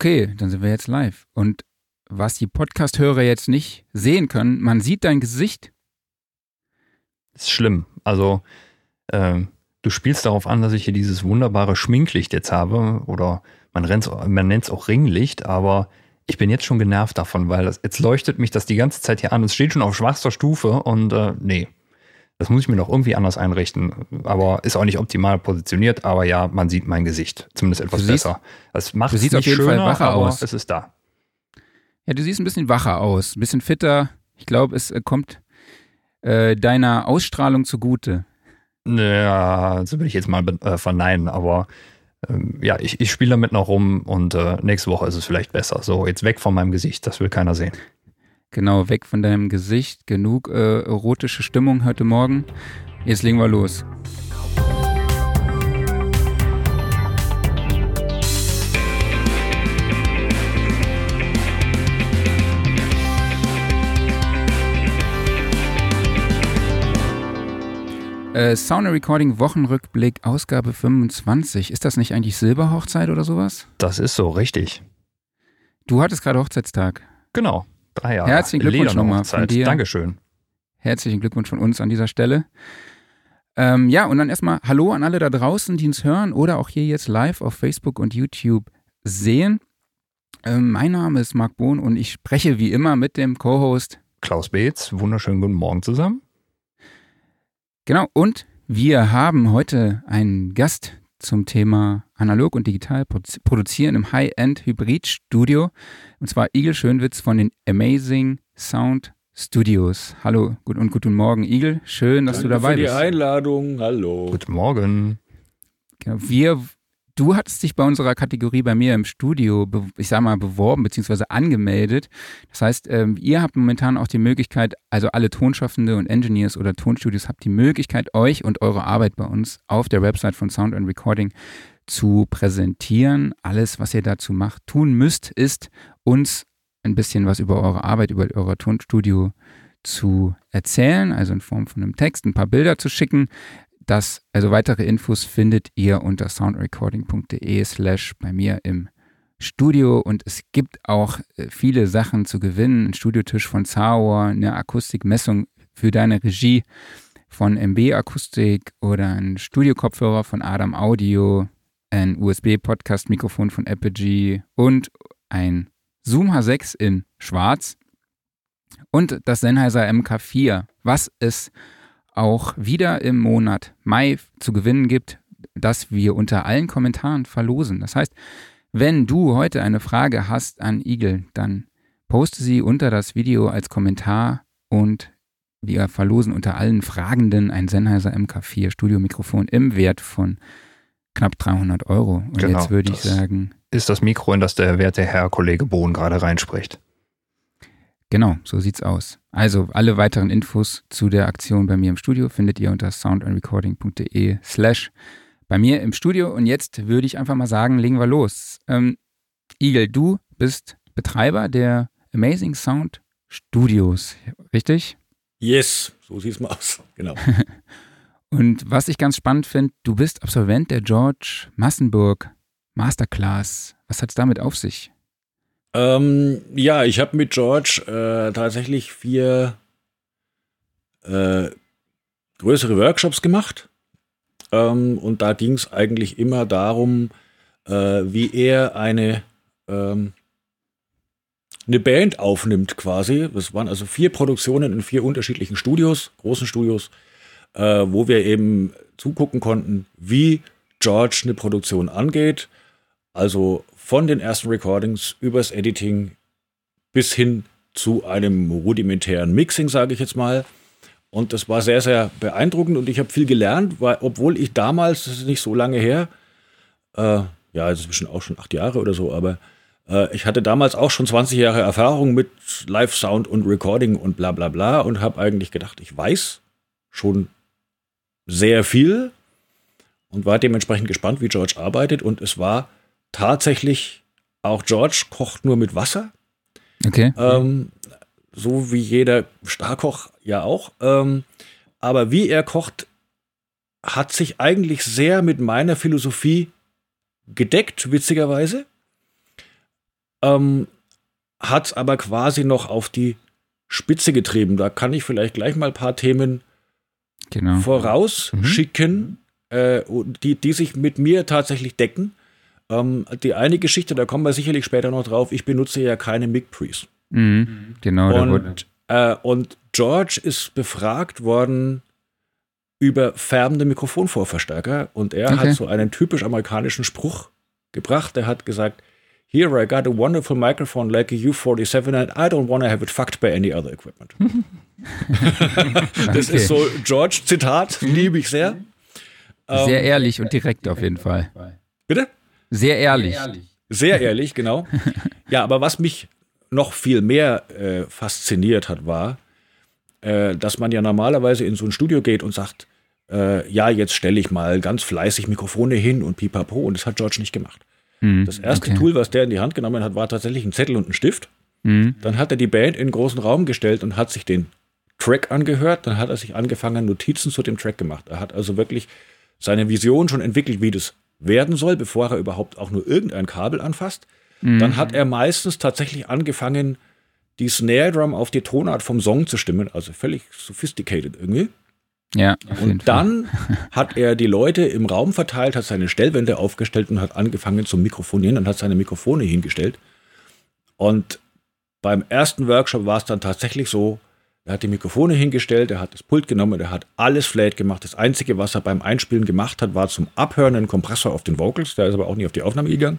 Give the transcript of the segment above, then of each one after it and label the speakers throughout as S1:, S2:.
S1: Okay, dann sind wir jetzt live. Und was die Podcast-Hörer jetzt nicht sehen können, man sieht dein Gesicht.
S2: Das ist schlimm. Also, ähm, du spielst darauf an, dass ich hier dieses wunderbare Schminklicht jetzt habe. Oder man, man nennt es auch Ringlicht, aber ich bin jetzt schon genervt davon, weil das, jetzt leuchtet mich das die ganze Zeit hier an. Es steht schon auf schwachster Stufe und äh, nee. Das muss ich mir noch irgendwie anders einrichten. Aber ist auch nicht optimal positioniert. Aber ja, man sieht mein Gesicht. Zumindest etwas siehst, besser. Es macht es
S1: auf jeden schöner, Fall wacher aus.
S2: Es ist da.
S1: Ja, du siehst ein bisschen wacher aus. Ein bisschen fitter. Ich glaube, es äh, kommt äh, deiner Ausstrahlung zugute.
S2: Ja, so will ich jetzt mal äh, verneinen. Aber ähm, ja, ich, ich spiele damit noch rum und äh, nächste Woche ist es vielleicht besser. So, jetzt weg von meinem Gesicht. Das will keiner sehen.
S1: Genau, weg von deinem Gesicht. Genug äh, erotische Stimmung heute Morgen. Jetzt legen wir los. Äh, Sound Recording Wochenrückblick, Ausgabe 25. Ist das nicht eigentlich Silberhochzeit oder sowas?
S2: Das ist so, richtig.
S1: Du hattest gerade Hochzeitstag.
S2: Genau. Drei Jahre.
S1: Herzlichen Glückwunsch nochmal
S2: von dir. Dankeschön.
S1: Herzlichen Glückwunsch von uns an dieser Stelle. Ähm, ja, und dann erstmal Hallo an alle da draußen, die uns hören oder auch hier jetzt live auf Facebook und YouTube sehen. Ähm, mein Name ist Marc Bohn und ich spreche wie immer mit dem Co-Host
S2: Klaus Beetz. Wunderschönen guten Morgen zusammen.
S1: Genau, und wir haben heute einen Gast zum Thema analog und digital produzieren im High-End-Hybrid-Studio. Und zwar Igel Schönwitz von den Amazing Sound Studios. Hallo gut und guten Morgen, Igel. Schön, dass
S3: Danke
S1: du dabei
S3: für die
S1: bist.
S3: Einladung. Hallo.
S2: Guten Morgen.
S1: Genau, wir Du hattest dich bei unserer Kategorie bei mir im Studio, ich sag mal, beworben bzw. angemeldet. Das heißt, ähm, ihr habt momentan auch die Möglichkeit, also alle Tonschaffende und Engineers oder Tonstudios habt die Möglichkeit, euch und eure Arbeit bei uns auf der Website von Sound and Recording zu präsentieren. Alles, was ihr dazu macht, tun müsst, ist uns ein bisschen was über eure Arbeit, über euer Tonstudio zu erzählen, also in Form von einem Text, ein paar Bilder zu schicken. Das, also weitere Infos findet ihr unter soundrecording.de slash bei mir im Studio und es gibt auch äh, viele Sachen zu gewinnen. Ein Studiotisch von Sauer, eine Akustikmessung für deine Regie von MB Akustik oder ein Studiokopfhörer von Adam Audio, ein USB-Podcast-Mikrofon von Apogee und ein Zoom H6 in Schwarz und das Sennheiser MK4, was es auch wieder im Monat Mai zu gewinnen gibt, das wir unter allen Kommentaren verlosen. Das heißt, wenn du heute eine Frage hast an Igel, dann poste sie unter das Video als Kommentar und wir verlosen unter allen Fragenden ein Sennheiser MK4 Studiomikrofon im Wert von knapp 300 Euro. Und genau, jetzt würde ich sagen.
S2: Ist das Mikro, in das der werte Herr Kollege Bohn gerade reinspricht.
S1: Genau, so sieht's aus. Also alle weiteren Infos zu der Aktion bei mir im Studio findet ihr unter soundandrecording.de slash bei mir im Studio. Und jetzt würde ich einfach mal sagen, legen wir los. Ähm, Igel, du bist Betreiber der Amazing Sound Studios, richtig?
S3: Yes, so sieht's mal aus, genau.
S1: Und was ich ganz spannend finde, du bist Absolvent der George Massenburg Masterclass. Was hat es damit auf sich?
S3: Ähm, ja, ich habe mit George äh, tatsächlich vier äh, größere Workshops gemacht. Ähm, und da ging es eigentlich immer darum, äh, wie er eine, ähm, eine Band aufnimmt quasi. Das waren also vier Produktionen in vier unterschiedlichen Studios, großen Studios, äh, wo wir eben zugucken konnten, wie George eine Produktion angeht. Also von den ersten Recordings übers Editing bis hin zu einem rudimentären Mixing, sage ich jetzt mal. Und das war sehr, sehr beeindruckend und ich habe viel gelernt, weil, obwohl ich damals, das ist nicht so lange her, äh, ja, es ist auch schon acht Jahre oder so, aber äh, ich hatte damals auch schon 20 Jahre Erfahrung mit Live-Sound und Recording und bla bla bla und habe eigentlich gedacht, ich weiß schon sehr viel und war dementsprechend gespannt, wie George arbeitet und es war tatsächlich auch George kocht nur mit Wasser.
S1: Okay.
S3: Ähm, so wie jeder Starkoch ja auch. Ähm, aber wie er kocht, hat sich eigentlich sehr mit meiner Philosophie gedeckt, witzigerweise. ähm, hat es aber quasi noch auf die Spitze getrieben. Da kann ich vielleicht gleich mal ein paar Themen genau. vorausschicken, mhm. äh, die, die sich mit mir tatsächlich decken. Ähm, die eine Geschichte, da kommen wir sicherlich später noch drauf, ich benutze ja keine Mic Pre's.
S1: Mhm. Genau.
S3: Und, äh, und George ist befragt worden über färbende Mikrofonvorverstärker und er okay. hat so einen typisch amerikanischen Spruch gebracht. Er hat gesagt, Here I got a wonderful microphone like a U47 and I don't want to have it fucked by any other equipment. das okay. ist so George Zitat, liebe ich sehr.
S1: Sehr ähm, ehrlich und direkt auf jeden Fall.
S3: Bitte?
S1: Sehr ehrlich.
S3: Sehr ehrlich, genau. Ja, aber was mich noch viel mehr äh, fasziniert hat, war, äh, dass man ja normalerweise in so ein Studio geht und sagt, äh, ja, jetzt stelle ich mal ganz fleißig Mikrofone hin und pipapo. Und das hat George nicht gemacht. Mhm, das erste okay. Tool, was der in die Hand genommen hat, war tatsächlich ein Zettel und ein Stift. Mhm. Dann hat er die Band in einen großen Raum gestellt und hat sich den Track angehört. Dann hat er sich angefangen, Notizen zu dem Track gemacht. Er hat also wirklich seine Vision schon entwickelt, wie das werden soll, bevor er überhaupt auch nur irgendein Kabel anfasst. Mhm. Dann hat er meistens tatsächlich angefangen, die Snare Drum auf die Tonart vom Song zu stimmen, also völlig sophisticated irgendwie.
S1: Ja.
S3: Und dann hat er die Leute im Raum verteilt, hat seine Stellwände aufgestellt und hat angefangen zu mikrofonieren und hat seine Mikrofone hingestellt. Und beim ersten Workshop war es dann tatsächlich so, er hat die Mikrofone hingestellt, er hat das Pult genommen, er hat alles flat gemacht. Das Einzige, was er beim Einspielen gemacht hat, war zum Abhören ein Kompressor auf den Vocals, der ist aber auch nie auf die Aufnahme gegangen,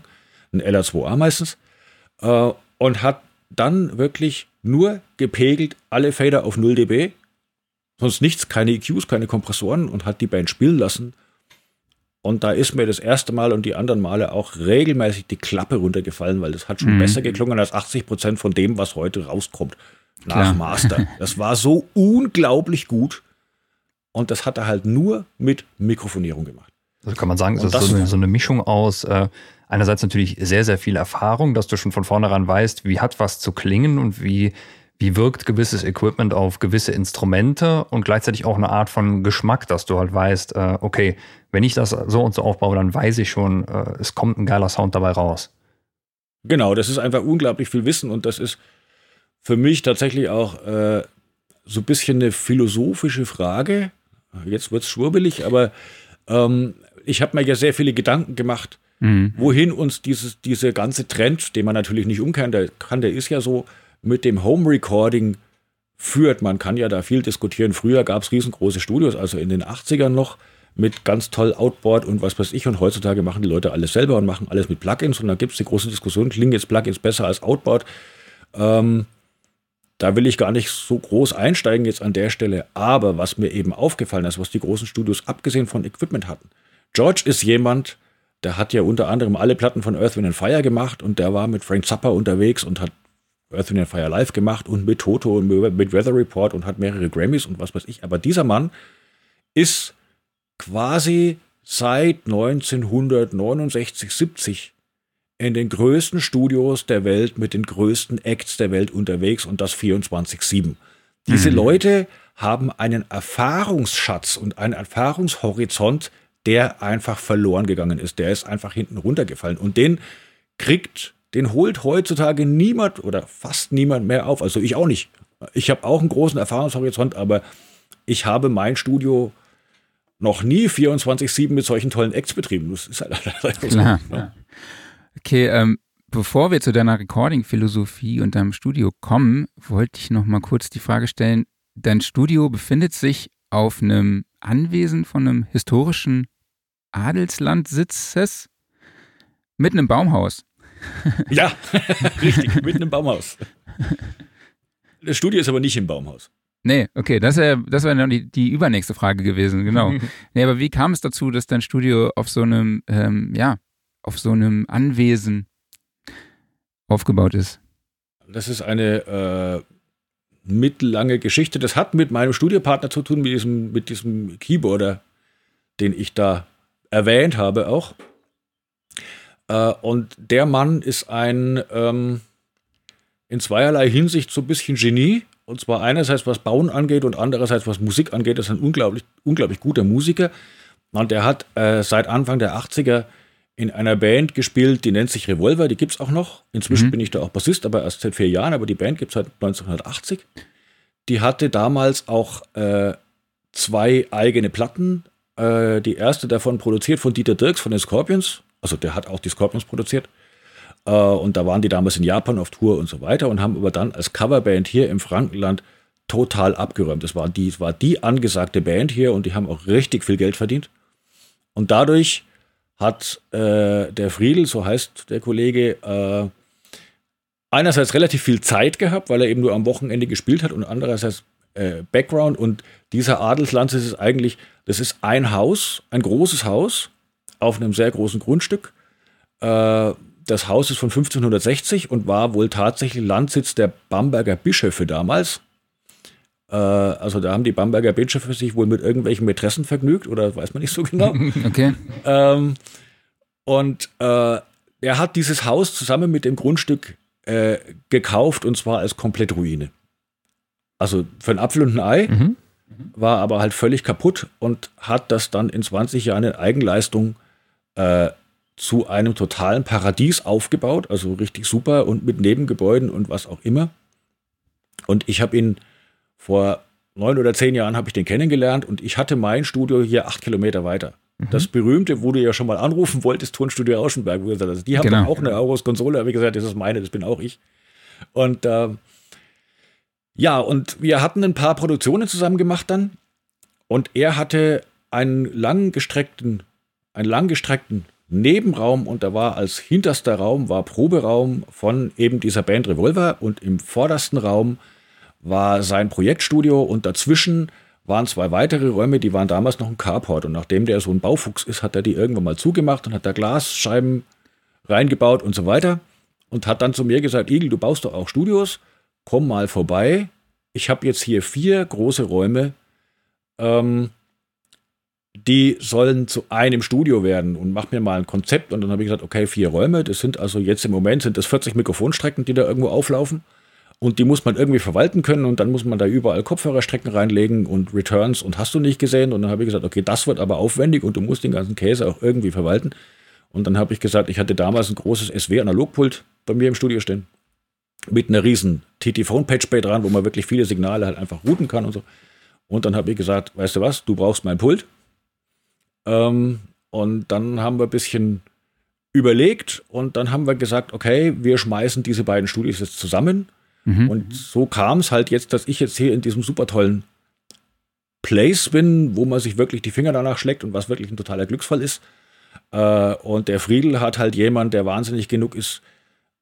S3: ein LR2A meistens, äh, und hat dann wirklich nur gepegelt, alle Fader auf 0 dB sonst nichts, keine EQs, keine Kompressoren und hat die Band spielen lassen. Und da ist mir das erste Mal und die anderen Male auch regelmäßig die Klappe runtergefallen, weil das hat schon mhm. besser geklungen als 80 Prozent von dem, was heute rauskommt. Nach Klar. Master. Das war so unglaublich gut. Und das hat er halt nur mit Mikrofonierung gemacht.
S2: Also kann man sagen, das, das ist so eine, so eine, Mischung aus äh, einerseits natürlich sehr, sehr viel Erfahrung, dass du schon von vornherein weißt, wie hat was zu klingen und wie wie wirkt gewisses Equipment auf gewisse Instrumente und gleichzeitig auch eine Art von Geschmack, dass du halt weißt, äh, okay, wenn ich das so und so aufbaue, dann weiß ich schon, äh, es kommt ein geiler Sound dabei raus.
S3: Genau, das ist einfach unglaublich viel Wissen und das ist für mich tatsächlich auch äh, so ein bisschen eine philosophische Frage. Jetzt wird es schwurbelig, aber ähm, ich habe mir ja sehr viele Gedanken gemacht, mhm. wohin uns dieses, diese ganze Trend, den man natürlich nicht umkehren kann, der ist ja so, mit dem Home Recording führt. Man kann ja da viel diskutieren. Früher gab es riesengroße Studios, also in den 80ern noch mit ganz toll Outboard und was weiß ich. Und heutzutage machen die Leute alles selber und machen alles mit Plugins. Und da gibt es die große Diskussion, klingen jetzt Plugins besser als Outboard? Ähm, da will ich gar nicht so groß einsteigen jetzt an der Stelle. Aber was mir eben aufgefallen ist, was die großen Studios abgesehen von Equipment hatten. George ist jemand, der hat ja unter anderem alle Platten von Earth, Wind Fire gemacht und der war mit Frank Zappa unterwegs und hat Earth, Wind Fire Live gemacht und mit Toto und mit Weather Report und hat mehrere Grammys und was weiß ich. Aber dieser Mann ist quasi seit 1969, 70 in den größten Studios der Welt mit den größten Acts der Welt unterwegs und das 24-7. Diese mhm. Leute haben einen Erfahrungsschatz und einen Erfahrungshorizont, der einfach verloren gegangen ist. Der ist einfach hinten runtergefallen. Und den kriegt den holt heutzutage niemand oder fast niemand mehr auf. Also ich auch nicht. Ich habe auch einen großen Erfahrungshorizont, aber ich habe mein Studio noch nie 24-7 mit solchen tollen Acts betrieben. Das ist halt
S1: Klar. So, ne? Okay, ähm, bevor wir zu deiner Recording-Philosophie und deinem Studio kommen, wollte ich noch mal kurz die Frage stellen. Dein Studio befindet sich auf einem Anwesen von einem historischen Adelslandsitzes mit einem Baumhaus.
S3: ja, richtig, mitten im Baumhaus. Das Studio ist aber nicht im Baumhaus.
S1: Nee, okay, das wäre das wär dann die, die übernächste Frage gewesen, genau. nee, aber wie kam es dazu, dass dein Studio auf so einem, ähm, ja, auf so einem Anwesen aufgebaut ist?
S3: Das ist eine äh, mittellange Geschichte. Das hat mit meinem Studiopartner zu tun, mit diesem, mit diesem Keyboarder, den ich da erwähnt habe auch. Äh, und der Mann ist ein ähm, in zweierlei Hinsicht so ein bisschen Genie. Und zwar einerseits was Bauen angeht und andererseits was Musik angeht. Das ist ein unglaublich, unglaublich guter Musiker. Und der hat äh, seit Anfang der 80er in einer Band gespielt, die nennt sich Revolver, die gibt es auch noch. Inzwischen mhm. bin ich da auch Bassist, aber erst seit vier Jahren, aber die Band gibt es seit 1980. Die hatte damals auch äh, zwei eigene Platten. Äh, die erste davon produziert von Dieter Dirks von den Scorpions. Also der hat auch die Scorpions produziert. Äh, und da waren die damals in Japan auf Tour und so weiter und haben aber dann als Coverband hier im Frankenland total abgeräumt. Das war die, war die angesagte Band hier und die haben auch richtig viel Geld verdient. Und dadurch hat äh, der Friedel, so heißt der Kollege, äh, einerseits relativ viel Zeit gehabt, weil er eben nur am Wochenende gespielt hat und andererseits äh, Background. Und dieser Adelslanz ist eigentlich, das ist ein Haus, ein großes Haus auf einem sehr großen Grundstück. Äh, das Haus ist von 1560 und war wohl tatsächlich Landsitz der Bamberger Bischöfe damals. Äh, also da haben die Bamberger Bischöfe sich wohl mit irgendwelchen Mätressen vergnügt oder weiß man nicht so genau.
S1: okay.
S3: Ähm, und äh, er hat dieses Haus zusammen mit dem Grundstück äh, gekauft und zwar als komplett Ruine. Also für ein Apfel und ein Ei, mhm. war aber halt völlig kaputt und hat das dann in 20 Jahren in Eigenleistung äh, zu einem totalen Paradies aufgebaut, also richtig super und mit Nebengebäuden und was auch immer. Und ich habe ihn vor neun oder zehn Jahren habe ich den kennengelernt und ich hatte mein Studio hier acht Kilometer weiter. Mhm. Das berühmte, wo du ja schon mal anrufen wolltest, Tonstudio Rauschenberg, wo du gesagt hast, die haben genau. auch eine Auros-Konsole, habe ich gesagt, das ist meine, das bin auch ich. Und äh, ja, und wir hatten ein paar Produktionen zusammen gemacht dann und er hatte einen langgestreckten, einen langgestreckten Nebenraum und da war als hinterster Raum war Proberaum von eben dieser Band Revolver und im vordersten Raum war sein Projektstudio und dazwischen waren zwei weitere Räume, die waren damals noch ein Carport und nachdem der so ein Baufuchs ist, hat er die irgendwann mal zugemacht und hat da Glasscheiben reingebaut und so weiter und hat dann zu mir gesagt, Igel, du baust doch auch Studios, komm mal vorbei. Ich habe jetzt hier vier große Räume, ähm, die sollen zu einem Studio werden und mach mir mal ein Konzept. Und dann habe ich gesagt, okay, vier Räume, das sind also jetzt im Moment sind das 40 Mikrofonstrecken, die da irgendwo auflaufen. Und die muss man irgendwie verwalten können und dann muss man da überall Kopfhörerstrecken reinlegen und Returns und hast du nicht gesehen. Und dann habe ich gesagt, okay, das wird aber aufwendig und du musst den ganzen Käse auch irgendwie verwalten. Und dann habe ich gesagt, ich hatte damals ein großes SW-Analogpult bei mir im Studio stehen. Mit einer riesen TT-Phone-Patch-Bay dran, wo man wirklich viele Signale halt einfach routen kann und so. Und dann habe ich gesagt, weißt du was, du brauchst mein Pult. Ähm, und dann haben wir ein bisschen überlegt und dann haben wir gesagt, okay, wir schmeißen diese beiden Studios jetzt zusammen Mhm. Und so kam es halt jetzt, dass ich jetzt hier in diesem super tollen Place bin, wo man sich wirklich die Finger danach schlägt und was wirklich ein totaler Glücksfall ist. Äh, und der Friedel hat halt jemand, der wahnsinnig genug ist,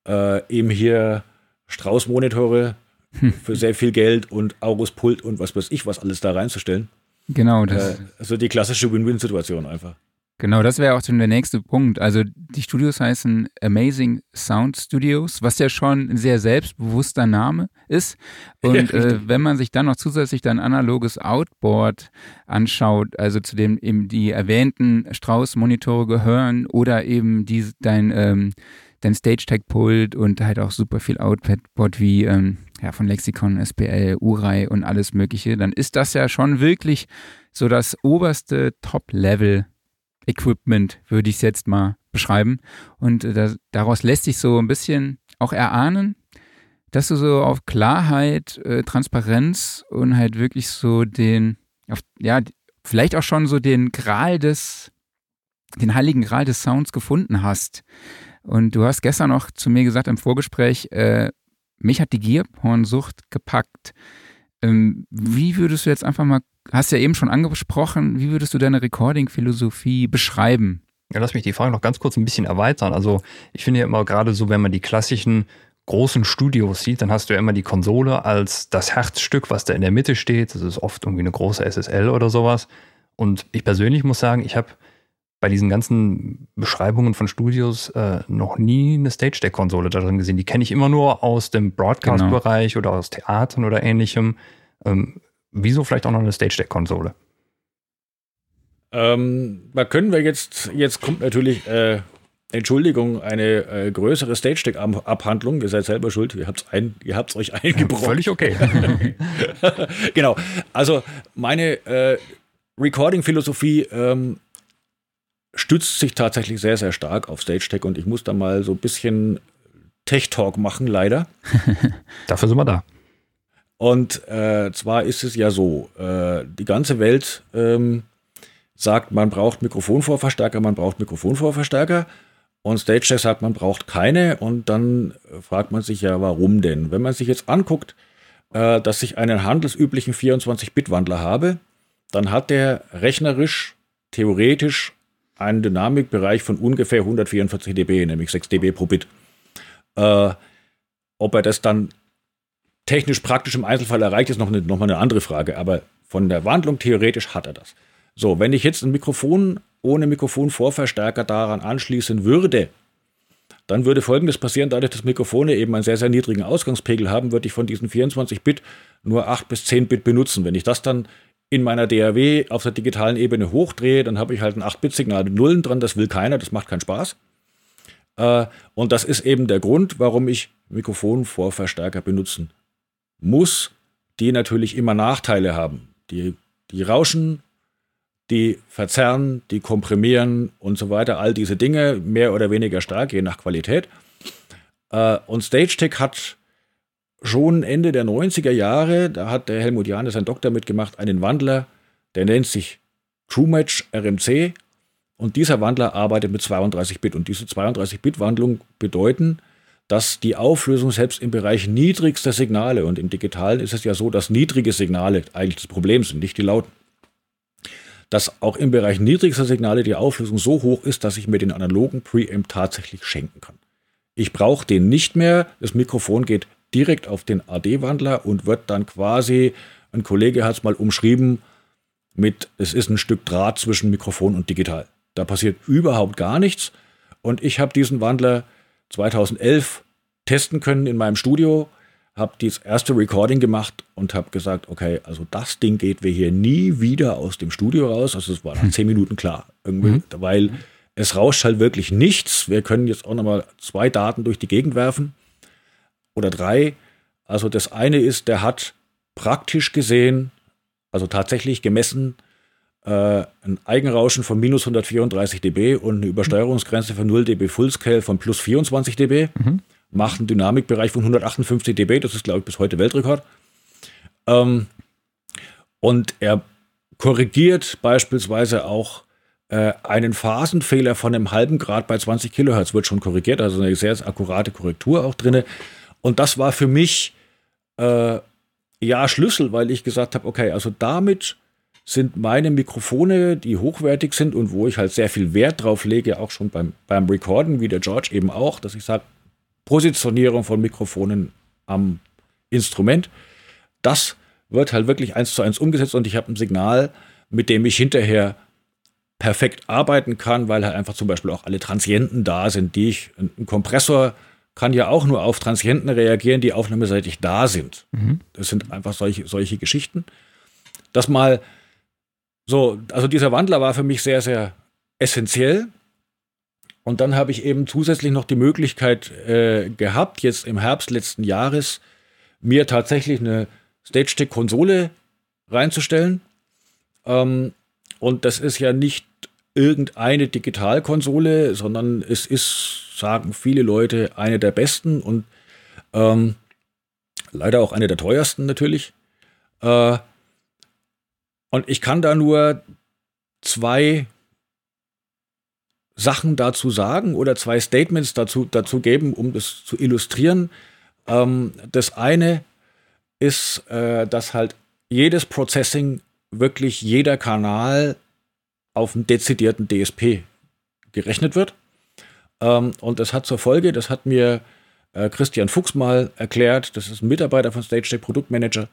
S3: äh, ihm hier Strauß-Monitore hm. für sehr viel Geld und August Pult und was weiß ich, was alles da reinzustellen.
S1: Genau, das.
S3: Äh, also die klassische Win-Win-Situation einfach.
S1: Genau, das wäre auch schon der nächste Punkt. Also die Studios heißen Amazing Sound Studios, was ja schon ein sehr selbstbewusster Name ist. Und ja, äh, wenn man sich dann noch zusätzlich dein analoges Outboard anschaut, also zu dem eben die erwähnten Strauß-Monitore gehören oder eben die, dein, ähm, dein Stage-Tech-Pult und halt auch super viel Outboard wie ähm, ja, von Lexikon, SPL, Urai und alles Mögliche, dann ist das ja schon wirklich so das oberste Top-Level Equipment, würde ich es jetzt mal beschreiben. Und äh, das, daraus lässt sich so ein bisschen auch erahnen, dass du so auf Klarheit, äh, Transparenz und halt wirklich so den, auf, ja, vielleicht auch schon so den Gral des, den heiligen Gral des Sounds gefunden hast. Und du hast gestern noch zu mir gesagt im Vorgespräch, äh, mich hat die Gierpornsucht gepackt. Ähm, wie würdest du jetzt einfach mal hast ja eben schon angesprochen, wie würdest du deine Recording-Philosophie beschreiben?
S2: Ja, lass mich die Frage noch ganz kurz ein bisschen erweitern. Also ich finde ja immer gerade so, wenn man die klassischen großen Studios sieht, dann hast du ja immer die Konsole als das Herzstück, was da in der Mitte steht. Das ist oft irgendwie eine große SSL oder sowas. Und ich persönlich muss sagen, ich habe bei diesen ganzen Beschreibungen von Studios äh, noch nie eine Stage Deck Konsole da drin gesehen. Die kenne ich immer nur aus dem Broadcast-Bereich genau. oder aus Theatern oder ähnlichem. Ähm, wieso vielleicht auch noch eine Stage Deck Konsole?
S3: Ähm, da können wir jetzt, jetzt kommt natürlich, äh, Entschuldigung, eine äh, größere Stage Deck Abhandlung. Ihr seid selber schuld, ihr habt es euch eingebrochen.
S2: völlig okay.
S3: genau. Also meine äh, Recording-Philosophie ähm, stützt sich tatsächlich sehr, sehr stark auf Stage Tech und ich muss da mal so ein bisschen Tech Talk machen, leider.
S2: Dafür sind wir da.
S3: Und äh, zwar ist es ja so, äh, die ganze Welt ähm, sagt, man braucht Mikrofonvorverstärker, man braucht Mikrofonvorverstärker. Und StageTech sagt, man braucht keine. Und dann fragt man sich ja, warum denn? Wenn man sich jetzt anguckt, äh, dass ich einen handelsüblichen 24-Bit-Wandler habe, dann hat der rechnerisch, theoretisch einen Dynamikbereich von ungefähr 144 dB, nämlich 6 dB pro Bit. Äh, ob er das dann technisch praktisch im Einzelfall erreicht, ist noch, eine, noch mal eine andere Frage. Aber von der Wandlung theoretisch hat er das. So, wenn ich jetzt ein Mikrofon ohne Mikrofonvorverstärker daran anschließen würde, dann würde Folgendes passieren, dadurch, dass Mikrofone eben einen sehr, sehr niedrigen Ausgangspegel haben, würde ich von diesen 24 Bit nur 8 bis 10 Bit benutzen. Wenn ich das dann in meiner DAW auf der digitalen Ebene hochdrehe, dann habe ich halt ein 8-Bit-Signal mit Nullen dran, das will keiner, das macht keinen Spaß. Äh, und das ist eben der Grund, warum ich Mikrofonvorverstärker benutzen muss, die natürlich immer Nachteile haben. Die, die rauschen, die verzerren, die komprimieren und so weiter. All diese Dinge, mehr oder weniger stark, je nach Qualität. Äh, und StageTech hat schon Ende der 90er Jahre, da hat der Helmut Jahn, sein Doktor mitgemacht, einen Wandler, der nennt sich TrueMatch RMC. Und dieser Wandler arbeitet mit 32 Bit. Und diese 32 Bit Wandlung bedeuten, dass die Auflösung selbst im Bereich niedrigster Signale, und im Digitalen ist es ja so, dass niedrige Signale eigentlich das Problem sind, nicht die lauten, dass auch im Bereich niedrigster Signale die Auflösung so hoch ist, dass ich mir den analogen Preamp tatsächlich schenken kann. Ich brauche den nicht mehr, das Mikrofon geht direkt auf den AD-Wandler und wird dann quasi, ein Kollege hat es mal umschrieben, mit, es ist ein Stück Draht zwischen Mikrofon und digital. Da passiert überhaupt gar nichts. Und ich habe diesen Wandler 2011 testen können in meinem Studio, habe das erste Recording gemacht und habe gesagt, okay, also das Ding geht wir hier nie wieder aus dem Studio raus. Also es war nach zehn Minuten klar, irgendwie, mhm. weil es rauscht halt wirklich nichts. Wir können jetzt auch nochmal zwei Daten durch die Gegend werfen oder drei. Also das eine ist, der hat praktisch gesehen, also tatsächlich gemessen, äh, ein Eigenrauschen von minus 134 dB und eine Übersteuerungsgrenze von 0 dB Fullscale von plus 24 dB. Mhm. Macht einen Dynamikbereich von 158 dB, das ist, glaube ich, bis heute Weltrekord. Ähm, und er korrigiert beispielsweise auch äh, einen Phasenfehler von einem halben Grad bei 20 Kilohertz, wird schon korrigiert, also eine sehr, sehr akkurate Korrektur auch drin. Und das war für mich äh, ja Schlüssel, weil ich gesagt habe, okay, also damit sind meine Mikrofone, die hochwertig sind und wo ich halt sehr viel Wert drauf lege, auch schon beim, beim Recorden, wie der George eben auch, dass ich sage, Positionierung von Mikrofonen am Instrument, das wird halt wirklich eins zu eins umgesetzt und ich habe ein Signal, mit dem ich hinterher perfekt arbeiten kann, weil halt einfach zum Beispiel auch alle Transienten da sind, die ich, ein Kompressor kann ja auch nur auf Transienten reagieren, die aufnahmeseitig da sind. Mhm. Das sind einfach solche, solche Geschichten. Das mal so, also dieser Wandler war für mich sehr, sehr essentiell. Und dann habe ich eben zusätzlich noch die Möglichkeit äh, gehabt, jetzt im Herbst letzten Jahres, mir tatsächlich eine Stage-Stick-Konsole reinzustellen. Ähm, und das ist ja nicht irgendeine Digitalkonsole, sondern es ist, sagen viele Leute, eine der besten und ähm, leider auch eine der teuersten natürlich. Äh, und ich kann da nur zwei Sachen dazu sagen oder zwei Statements dazu, dazu geben, um das zu illustrieren. Ähm, das eine ist, äh, dass halt jedes Processing, wirklich jeder Kanal auf einen dezidierten DSP gerechnet wird. Ähm, und das hat zur Folge, das hat mir äh, Christian Fuchs mal erklärt, das ist ein Mitarbeiter von StageTech Produktmanager,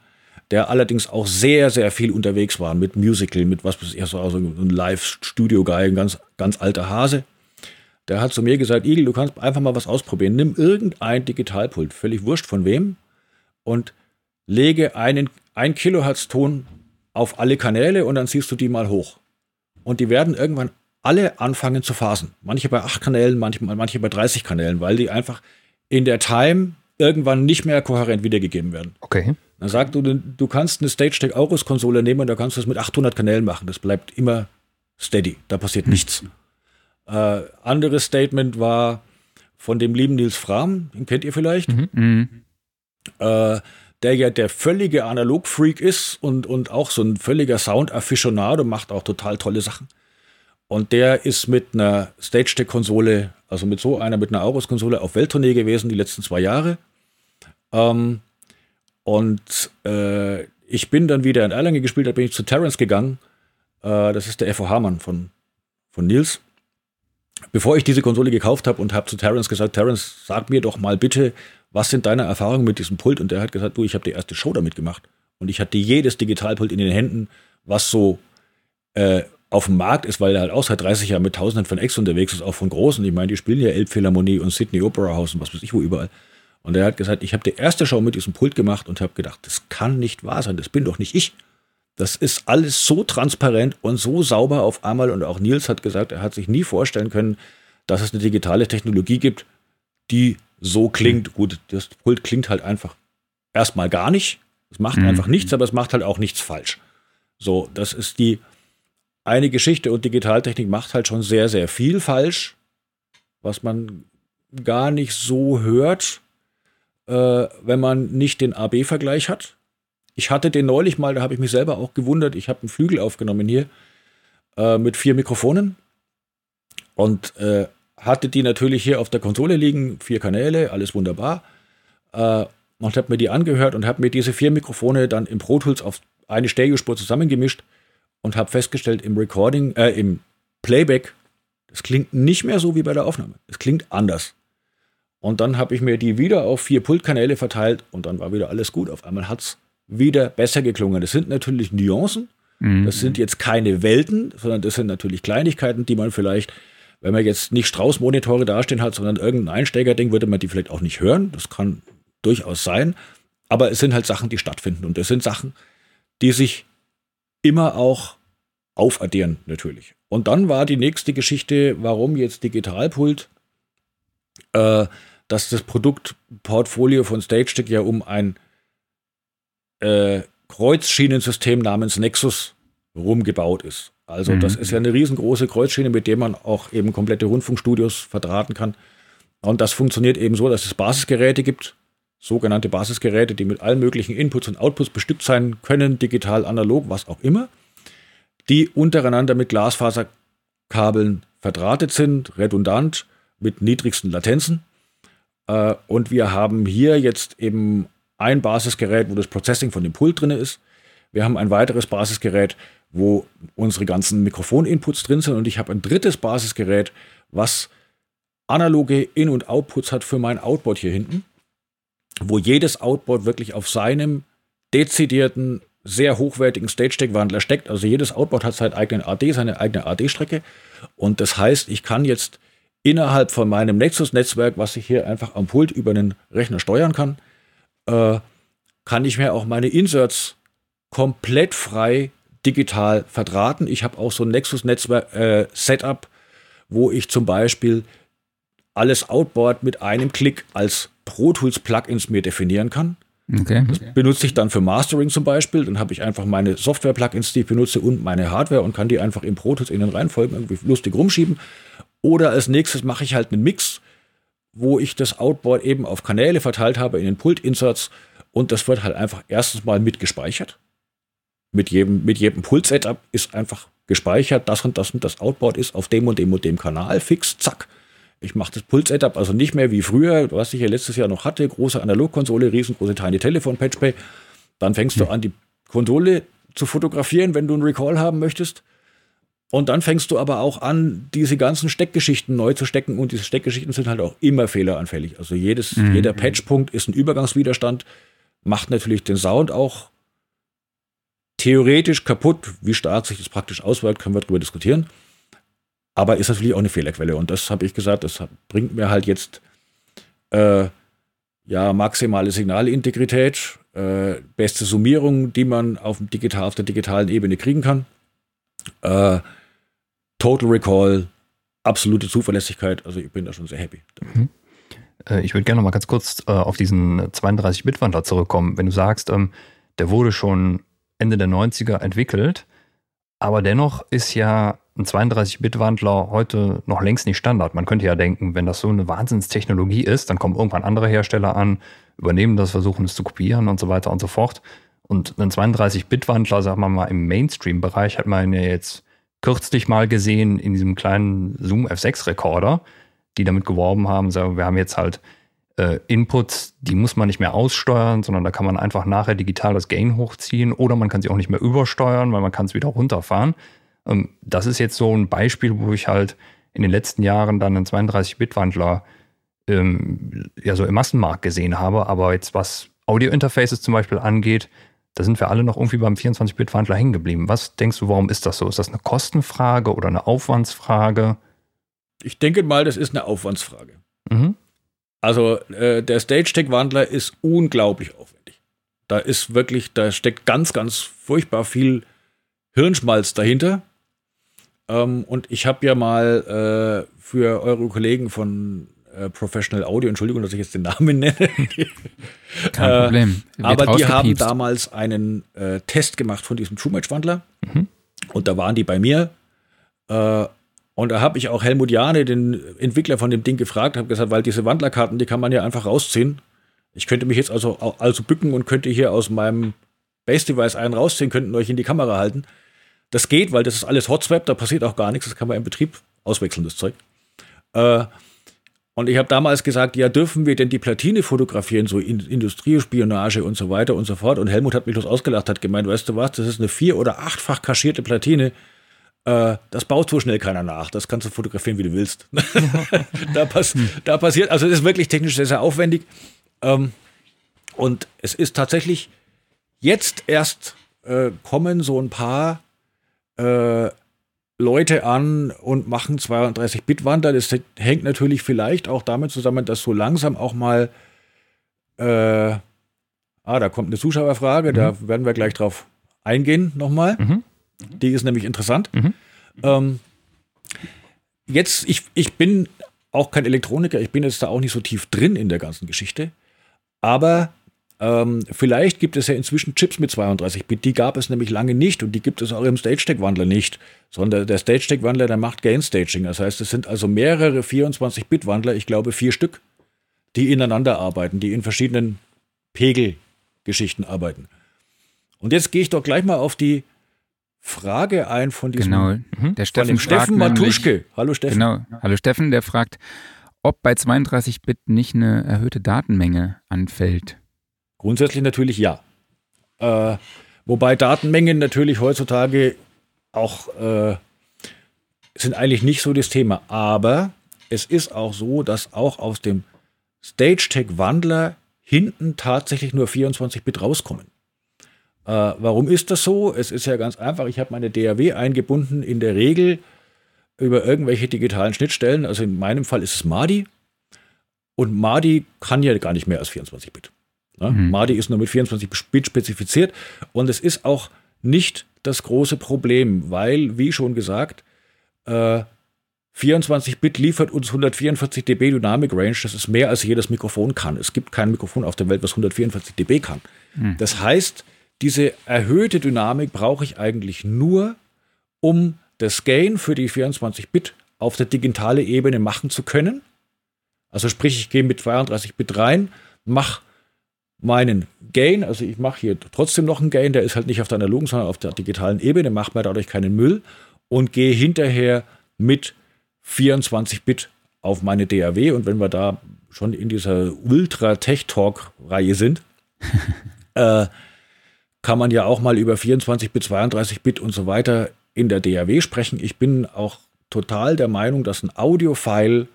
S3: der allerdings auch sehr, sehr viel unterwegs war mit Musical, mit was weiß ich, so also ein Live-Studio-Guy, ein ganz, ganz alter Hase. Der hat zu mir gesagt, Igel, du kannst einfach mal was ausprobieren. Nimm irgendein Digitalpult, völlig wurscht von wem, und lege einen 1 Kilohertz-Ton auf alle Kanäle und dann ziehst du die mal hoch. Und die werden irgendwann alle anfangen zu phasen. Manche bei 8 Kanälen, manche, manche bei 30 Kanälen, weil die einfach in der Time irgendwann nicht mehr kohärent wiedergegeben werden.
S2: Okay.
S3: Dann sagt du, du kannst eine Stage Deck Aurus Konsole nehmen und da kannst du es mit 800 Kanälen machen. Das bleibt immer steady. Da passiert hm. nichts. Äh, anderes Statement war von dem lieben Nils Fram, den kennt ihr vielleicht,
S1: Mhm. Mhm.
S3: äh, der ja der völlige Analog-Freak ist und, und auch so ein völliger Sound-Afficionado, macht auch total tolle Sachen. Und der ist mit einer Stage-Tech-Konsole, also mit so einer, mit einer Aurus-Konsole auf Welttournee gewesen, die letzten zwei Jahre. Ähm, und äh, ich bin dann wieder in Erlangen gespielt, da bin ich zu Terence gegangen. Äh, das ist der FOH-Mann von, von Nils. Bevor ich diese Konsole gekauft habe und habe zu Terence gesagt, Terence, sag mir doch mal bitte, was sind deine Erfahrungen mit diesem Pult? Und der hat gesagt, du, ich habe die erste Show damit gemacht. Und ich hatte jedes Digitalpult in den Händen, was so äh, auf dem Markt ist, weil er halt auch seit 30 Jahren mit Tausenden von Ex unterwegs ist, auch von Großen. Ich meine, die spielen ja Elbphilharmonie und Sydney Opera House und was weiß ich wo überall. Und er hat gesagt, ich habe die erste Show mit diesem Pult gemacht und habe gedacht, das kann nicht wahr sein, das bin doch nicht ich. Das ist alles so transparent und so sauber auf einmal. Und auch Nils hat gesagt, er hat sich nie vorstellen können, dass es eine digitale Technologie gibt, die so klingt. Gut, das Pult klingt halt einfach erstmal gar nicht. Es macht
S1: Mhm.
S3: einfach nichts, aber es macht halt auch nichts falsch. So, das ist die eine Geschichte und Digitaltechnik macht halt schon sehr, sehr viel falsch, was man gar nicht so hört, äh, wenn man nicht den AB-Vergleich hat. Ich hatte den neulich mal, da habe ich mich selber auch gewundert. Ich habe einen Flügel aufgenommen hier äh, mit vier Mikrofonen und äh, hatte die natürlich hier auf der Konsole liegen, vier Kanäle, alles wunderbar. Äh, und habe mir die angehört und habe mir diese vier Mikrofone dann im Pro Tools auf eine Stereospur zusammengemischt und habe festgestellt im Recording, äh, im Playback, das klingt nicht mehr so wie bei der Aufnahme. Es klingt anders. Und dann habe ich mir die wieder auf vier Pultkanäle verteilt und dann war wieder alles gut. Auf einmal hat es wieder besser geklungen. Das sind natürlich Nuancen.
S1: Mhm.
S3: Das sind jetzt keine Welten, sondern das sind natürlich Kleinigkeiten, die man vielleicht, wenn man jetzt nicht Strauß-Monitore dastehen hat, sondern irgendein Einsteigerding, würde man die vielleicht auch nicht hören. Das kann durchaus sein. Aber es sind halt Sachen, die stattfinden. Und das sind Sachen, die sich immer auch aufaddieren, natürlich. Und dann war die nächste Geschichte, warum jetzt Digitalpult, äh, dass das Produktportfolio von StageTech ja um ein äh, Kreuzschienensystem namens Nexus rumgebaut ist. Also
S1: Mhm.
S3: das ist ja eine riesengroße Kreuzschiene, mit der man auch eben komplette Rundfunkstudios verdrahten kann. Und das funktioniert eben so, dass es Basisgeräte gibt, sogenannte Basisgeräte, die mit allen möglichen Inputs und Outputs bestückt sein können, digital, analog, was auch immer, die untereinander mit Glasfaserkabeln verdrahtet sind, redundant, mit niedrigsten Latenzen. Äh, und wir haben hier jetzt eben ein Basisgerät, wo das Processing von dem Pult drin ist. Wir haben ein weiteres Basisgerät, wo unsere ganzen Mikrofoninputs drin sind. Und ich habe ein drittes Basisgerät, was analoge In- und Outputs hat für mein Outboard hier hinten, wo jedes Outboard wirklich auf seinem dezidierten, sehr hochwertigen Stage-Deck-Wandler steckt. Also jedes Outboard hat seinen eigenen AD, seine eigene AD-Strecke. Und das heißt, ich kann jetzt innerhalb von meinem Nexus-Netzwerk, was ich hier einfach am Pult über einen Rechner steuern kann, äh, kann ich mir auch meine Inserts komplett frei digital verdrahten. Ich habe auch so ein Nexus-Netzwerk-Setup, wo ich zum Beispiel alles Outboard mit einem Klick als Pro Tools Plugins mir definieren kann.
S1: Okay.
S3: Benutze ich dann für Mastering zum Beispiel, dann habe ich einfach meine Software-Plugins, die ich benutze und meine Hardware und kann die einfach im Pro Tools in den Reihenfolgen irgendwie lustig rumschieben. Oder als nächstes mache ich halt einen Mix, wo ich das Outboard eben auf Kanäle verteilt habe in den Pult-Inserts und das wird halt einfach erstens mal mitgespeichert. Mit jedem, mit jedem Pult-Setup ist einfach gespeichert, das und das und das Outboard ist auf dem und dem und dem Kanal fix, zack. Ich mache das Pult-Setup also nicht mehr wie früher, was ich ja letztes Jahr noch hatte, große Analogkonsole, riesengroße Tiny Telefon, Patchpay. Dann fängst du an, die Konsole zu fotografieren, wenn du einen Recall haben möchtest. Und dann fängst du aber auch an, diese ganzen Steckgeschichten neu zu stecken. Und diese Steckgeschichten sind halt auch immer fehleranfällig. Also jedes,
S1: Mhm.
S3: jeder Patchpunkt ist ein Übergangswiderstand, macht natürlich den Sound auch theoretisch kaputt. Wie stark sich das praktisch auswirkt, können wir darüber diskutieren. Aber ist natürlich auch eine Fehlerquelle. Und das habe ich gesagt, das bringt mir halt jetzt äh, ja maximale Signalintegrität, äh, beste Summierung, die man auf, digital, auf der digitalen Ebene kriegen kann. Äh, Total Recall, absolute Zuverlässigkeit. Also ich bin da schon sehr happy.
S2: Äh, Ich würde gerne noch mal ganz kurz äh, auf diesen 32-Bit-Wandler zurückkommen. Wenn du sagst, ähm, der wurde schon Ende der 90er entwickelt, aber dennoch ist ja ein 32-Bit-Wandler heute noch längst nicht Standard. Man könnte ja denken, wenn das so eine Wahnsinnstechnologie ist, dann kommen irgendwann andere Hersteller an, übernehmen das, versuchen es zu kopieren und so weiter und so fort. Und ein 32-Bit-Wandler, sagen wir mal, im Mainstream-Bereich hat man ja jetzt kürzlich mal gesehen in diesem kleinen Zoom F6-Rekorder, die damit geworben haben, sagen, wir haben jetzt halt äh, Inputs, die muss man nicht mehr aussteuern, sondern da kann man einfach nachher digital das Gain hochziehen oder man kann sie auch nicht mehr übersteuern, weil man kann es wieder runterfahren. Ähm, das ist jetzt so ein Beispiel, wo ich halt in den letzten Jahren dann einen 32-Bit-Wandler ähm, ja so im Massenmarkt gesehen habe. Aber jetzt was Audio-Interfaces zum Beispiel angeht, da sind wir alle noch irgendwie beim 24-Bit-Wandler hängen geblieben. Was denkst du, warum ist das so? Ist das eine Kostenfrage oder eine Aufwandsfrage?
S3: Ich denke mal, das ist eine Aufwandsfrage. Mhm. Also äh, der Stage-Tech-Wandler ist unglaublich aufwendig. Da ist wirklich, da steckt ganz, ganz furchtbar viel Hirnschmalz dahinter. Ähm, und ich habe ja mal äh, für eure Kollegen von äh, Professional Audio, Entschuldigung, dass ich jetzt den Namen nenne.
S1: Kein äh, Problem.
S3: aber die haben damals einen äh, Test gemacht von diesem True Match Wandler. Mhm. Und da waren die bei mir. Und da habe ich auch Helmut Jane, den Entwickler von dem Ding, gefragt, habe gesagt, weil diese Wandlerkarten, die kann man ja einfach rausziehen. Ich könnte mich jetzt also, also bücken und könnte hier aus meinem Base-Device einen rausziehen, könnten euch in die Kamera halten. Das geht, weil das ist alles Hotswap, da passiert auch gar nichts, das kann man im Betrieb auswechseln, das Zeug. Äh, und ich habe damals gesagt, ja, dürfen wir denn die Platine fotografieren, so in Industriespionage und so weiter und so fort. Und Helmut hat mich los ausgelacht, hat gemeint, weißt du was, das ist eine vier- oder achtfach kaschierte Platine. Äh, das baut so schnell keiner nach. Das kannst du fotografieren, wie du willst. da, pass da, passiert, also es ist wirklich technisch sehr, sehr aufwendig. Ähm, und es ist tatsächlich jetzt erst äh, kommen so ein paar äh, Leute an und machen 32-Bit-Wandler. Das hängt natürlich vielleicht auch damit zusammen, dass so langsam auch mal. Äh, ah, da kommt eine Zuschauerfrage, mhm. da werden wir gleich drauf eingehen nochmal. Mhm. Die ist nämlich interessant. Mhm. Ähm, jetzt, ich, ich bin auch kein Elektroniker, ich bin jetzt da auch nicht so tief drin in der ganzen Geschichte. Aber ähm, vielleicht gibt es ja inzwischen Chips mit 32-Bit, die gab es nämlich lange nicht und die gibt es auch im Stage-Tech-Wandler nicht, sondern der Stage-Tech-Wandler, der macht Gain-Staging. Das heißt, es sind also mehrere 24-Bit-Wandler, ich glaube vier Stück, die ineinander arbeiten, die in verschiedenen Pegelgeschichten arbeiten. Und jetzt gehe ich doch gleich mal auf die Frage ein von diesem
S1: genau. Mhm. der Steffen,
S3: Steffen Matuschke. Hallo Steffen.
S1: Genau. Hallo Steffen, der fragt, ob bei 32-Bit nicht eine erhöhte Datenmenge anfällt.
S3: Grundsätzlich natürlich ja. Äh, wobei Datenmengen natürlich heutzutage auch äh, sind eigentlich nicht so das Thema. Aber es ist auch so, dass auch aus dem Stage-Tech-Wandler hinten tatsächlich nur 24-Bit rauskommen. Äh, warum ist das so? Es ist ja ganz einfach. Ich habe meine DAW eingebunden, in der Regel über irgendwelche digitalen Schnittstellen. Also in meinem Fall ist es MADI. Und MADI kann ja gar nicht mehr als 24-Bit. Ne? Mhm. MADI ist nur mit 24 Bit spezifiziert und es ist auch nicht das große Problem, weil, wie schon gesagt, äh, 24 Bit liefert uns 144 dB Dynamic Range. Das ist mehr als jedes Mikrofon kann. Es gibt kein Mikrofon auf der Welt, was 144 dB kann. Mhm. Das heißt, diese erhöhte Dynamik brauche ich eigentlich nur, um das Gain für die 24 Bit auf der digitale Ebene machen zu können. Also sprich, ich gehe mit 32 Bit rein, mache meinen Gain, also ich mache hier trotzdem noch einen Gain, der ist halt nicht auf der analogen, sondern auf der digitalen Ebene, macht mir dadurch keinen Müll und gehe hinterher mit 24 Bit auf meine DAW und wenn wir da schon in dieser Ultra Tech Talk Reihe sind, äh, kann man ja auch mal über 24 Bit, 32 Bit und so weiter in der DAW sprechen. Ich bin auch total der Meinung, dass ein Audio-File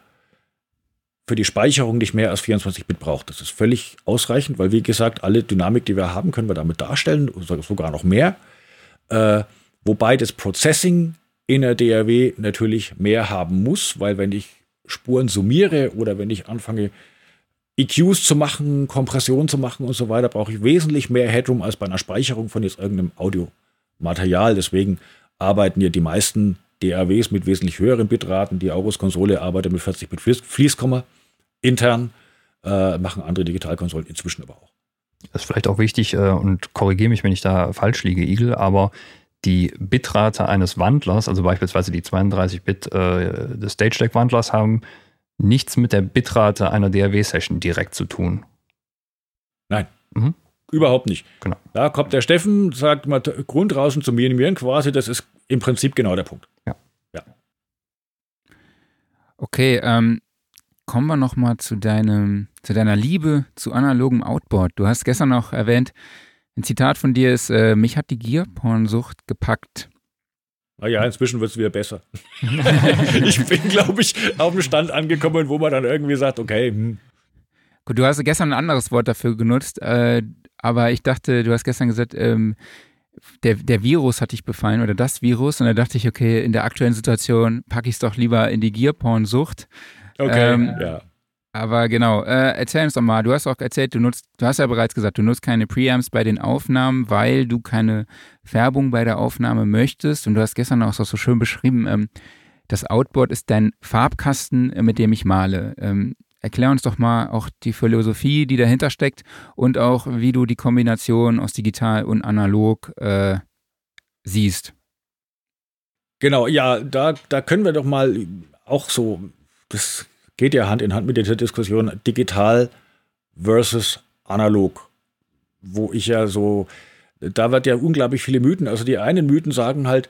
S3: für die Speicherung nicht mehr als 24 Bit braucht. Das ist völlig ausreichend, weil wie gesagt, alle Dynamik, die wir haben, können wir damit darstellen, sogar noch mehr. Äh, wobei das Processing in der DAW natürlich mehr haben muss, weil wenn ich Spuren summiere oder wenn ich anfange, EQs zu machen, Kompression zu machen und so weiter, brauche ich wesentlich mehr Headroom als bei einer Speicherung von jetzt irgendeinem Audiomaterial. Deswegen arbeiten ja die meisten DAWs mit wesentlich höheren Bitraten. Die Aurus-Konsole arbeitet mit 40 Bit Fließkomma intern, äh, machen andere Digitalkonsolen inzwischen aber auch.
S2: Das ist vielleicht auch wichtig äh, und korrigiere mich, wenn ich da falsch liege, Igel, aber die Bitrate eines Wandlers, also beispielsweise die 32-Bit äh, des Stage Deck Wandlers, haben nichts mit der Bitrate einer DAW-Session direkt zu tun.
S3: Nein. Mhm. Überhaupt nicht.
S2: Genau.
S3: Da kommt der Steffen, sagt mal Grundrauschen zu minimieren quasi, das ist im Prinzip genau der Punkt.
S2: Ja.
S3: ja.
S1: Okay, ähm, kommen wir nochmal zu deinem, zu deiner Liebe zu analogem Outboard. Du hast gestern noch erwähnt, ein Zitat von dir ist, äh, mich hat die Gierpornsucht gepackt.
S3: Naja, inzwischen wird es wieder besser. ich bin, glaube ich, auf dem Stand angekommen, wo man dann irgendwie sagt, okay. Hm.
S1: Gut, du hast gestern ein anderes Wort dafür genutzt, äh, aber ich dachte, du hast gestern gesagt, ähm, der, der Virus hat dich befallen oder das Virus und da dachte ich, okay, in der aktuellen Situation packe ich es doch lieber in die Gierpornsucht.
S3: Okay, ähm, ja.
S1: Aber genau, äh, erzähl uns doch mal, du hast auch erzählt, du nutzt, du hast ja bereits gesagt, du nutzt keine Preamps bei den Aufnahmen, weil du keine Färbung bei der Aufnahme möchtest. Und du hast gestern auch so schön beschrieben, ähm, das Outboard ist dein Farbkasten, äh, mit dem ich male. Ähm, erklär uns doch mal auch die Philosophie, die dahinter steckt und auch, wie du die Kombination aus digital und analog äh, siehst.
S3: Genau, ja, da, da können wir doch mal auch so, das geht ja Hand in Hand mit dieser Diskussion digital versus analog, wo ich ja so, da wird ja unglaublich viele Mythen. Also die einen Mythen sagen halt,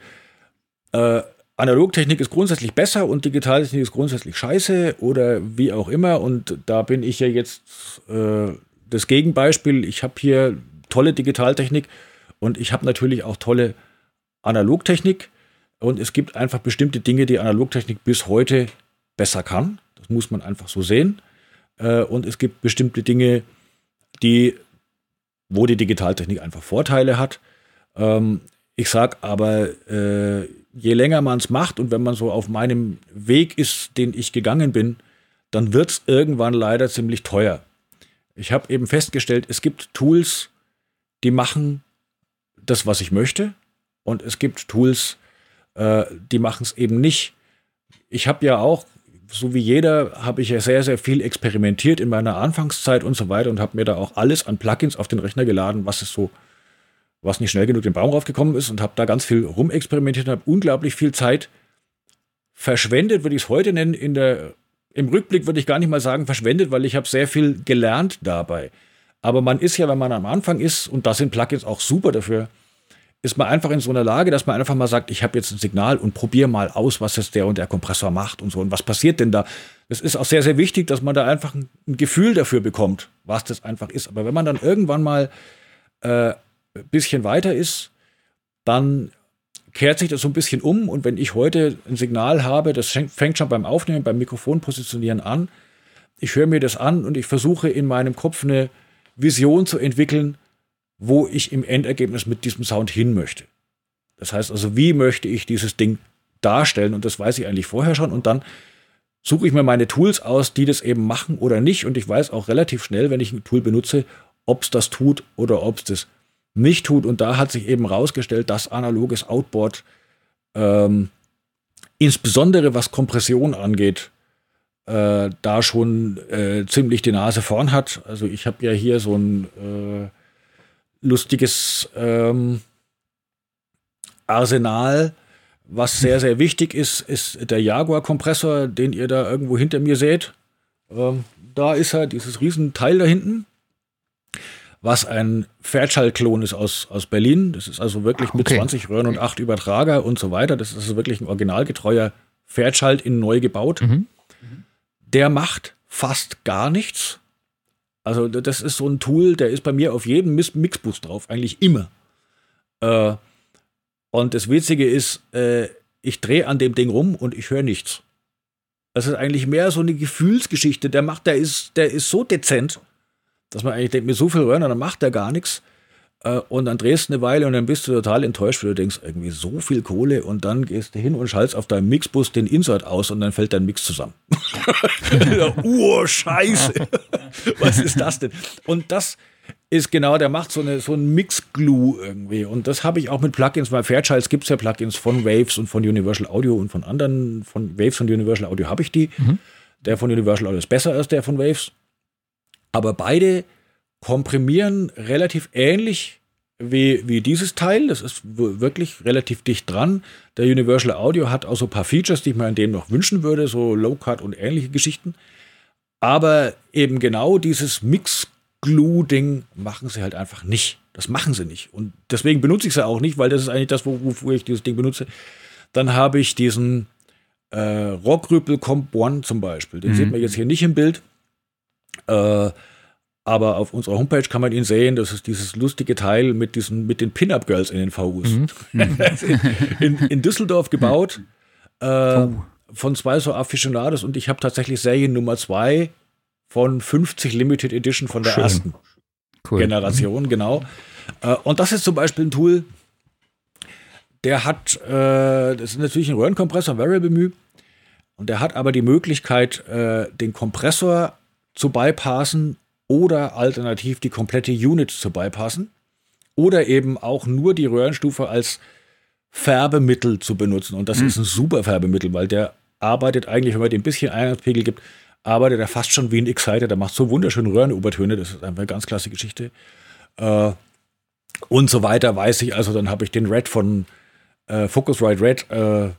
S3: äh, Analogtechnik ist grundsätzlich besser und Digitaltechnik ist grundsätzlich scheiße oder wie auch immer. Und da bin ich ja jetzt äh, das Gegenbeispiel. Ich habe hier tolle Digitaltechnik und ich habe natürlich auch tolle Analogtechnik. Und es gibt einfach bestimmte Dinge, die Analogtechnik bis heute besser kann. Das muss man einfach so sehen. Äh, und es gibt bestimmte Dinge, die, wo die Digitaltechnik einfach Vorteile hat. Ähm, ich sage aber, äh, je länger man es macht und wenn man so auf meinem Weg ist, den ich gegangen bin, dann wird es irgendwann leider ziemlich teuer. Ich habe eben festgestellt, es gibt Tools, die machen das, was ich möchte. Und es gibt Tools, äh, die machen es eben nicht. Ich habe ja auch so wie jeder habe ich ja sehr, sehr viel experimentiert in meiner Anfangszeit und so weiter und habe mir da auch alles an Plugins auf den Rechner geladen, was es so, was nicht schnell genug den Baum raufgekommen ist und habe da ganz viel rumexperimentiert und habe unglaublich viel Zeit verschwendet, würde ich es heute nennen. In der, Im Rückblick würde ich gar nicht mal sagen verschwendet, weil ich habe sehr viel gelernt dabei. Aber man ist ja, wenn man am Anfang ist, und da sind Plugins auch super dafür, ist man einfach in so einer Lage, dass man einfach mal sagt, ich habe jetzt ein Signal und probiere mal aus, was jetzt der und der Kompressor macht und so und was passiert denn da. Es ist auch sehr, sehr wichtig, dass man da einfach ein, Gefühl dafür bekommt, was das einfach ist. Aber wenn man dann irgendwann mal äh, ein bisschen weiter ist, dann kehrt sich das so ein bisschen um und wenn ich heute ein Signal habe, das fängt schon beim Aufnehmen, beim Mikrofon positionieren an, ich höre mir das an und ich versuche in meinem Kopf eine Vision zu entwickeln, wo ich im Endergebnis mit diesem Sound hin möchte. Das heißt also, wie möchte ich dieses Ding darstellen? Und das weiß ich eigentlich vorher schon. Und dann suche ich mir meine Tools aus, die das eben machen oder nicht. Und ich weiß auch relativ schnell, wenn ich ein Tool benutze, ob es das tut oder ob es das nicht tut. Und da hat sich eben rausgestellt, dass analoges Outboard ähm, insbesondere was Kompression angeht, äh, da schon äh, ziemlich die Nase vorn hat. Also ich habe ja hier so ein äh, lustiges ähm, Arsenal. Was sehr, sehr wichtig ist, ist der Jaguar-Kompressor, den ihr da irgendwo hinter mir seht. Ähm, da ist er, dieses Riesenteil da hinten, was ein Fairchild-Klon ist aus, aus Berlin. Das ist also wirklich mit okay. 20 Röhren und 8 Übertrager und so weiter. Das ist also wirklich ein originalgetreuer Fairchild in neu gebaut. Mhm. Der macht fast gar nichts. Also das ist so ein Tool, der ist bei mir auf jedem Mixbus drauf, eigentlich immer. Äh, und das Witzige ist, äh, ich drehe an dem Ding rum und ich höre nichts. Das ist eigentlich mehr so eine Gefühlsgeschichte. Der macht, der ist, der ist so dezent, dass man eigentlich denkt, mir so viel Röhren, dann macht der gar nichts. Äh, und dann drehst du eine Weile und dann bist du total enttäuscht, weil du denkst, irgendwie so viel Kohle und dann gehst du hin und schaltest auf deinem Mixbus den Insert aus und dann fällt dein Mix zusammen. oh, scheiße. Was ist das denn? Und das ist genau, der macht so, eine, so ein Mix-Glue irgendwie. Und das habe ich auch mit Plugins. Bei Fairchilds gibt es ja Plugins von Waves und von Universal Audio und von anderen, von Waves und Universal Audio habe ich die. Mhm. Der von Universal Audio ist besser als der von Waves. Aber beide komprimieren relativ ähnlich wie, wie dieses Teil. Das ist wirklich relativ dicht dran. Der Universal Audio hat auch so ein paar Features, die ich mir an dem noch wünschen würde, so Low-Cut und ähnliche Geschichten. Aber eben genau dieses Mix-Glue-Ding machen sie halt einfach nicht. Das machen sie nicht. Und deswegen benutze ich sie auch nicht, weil das ist eigentlich das, wofür ich dieses Ding benutze. Dann habe ich diesen äh, Rockrüppel Comp One zum Beispiel. Den mhm. sieht man jetzt hier nicht im Bild. Äh, aber auf unserer Homepage kann man ihn sehen. Das ist dieses lustige Teil mit, diesen, mit den Pin-Up-Girls in den VUs. Mhm. in, in, Düsseldorf gebaut. Äh, oh. Von zwei so Aficionados und ich habe tatsächlich Serien Nummer zwei von 50 Limited Edition von der Schön. ersten cool. Generation, genau. Äh, und das ist zum Beispiel ein Tool, der hat, äh, das ist natürlich ein Röhrenkompressor, Variable Mü, und der hat aber die Möglichkeit, äh, den Kompressor zu bypassen oder alternativ die komplette Unit zu bypassen oder eben auch nur die Röhrenstufe als Färbemittel zu benutzen. Und das mhm. ist ein super Färbemittel, weil der arbeitet eigentlich, wenn man dem ein bisschen Eingangspegel gibt, arbeitet er fast schon wie ein Exciter. Der macht so wunderschöne Röhrenobertöne. Das ist einfach eine ganz klasse Geschichte. Äh, und so weiter weiß ich. Also dann habe ich den Red von äh, Focusrite Red, äh,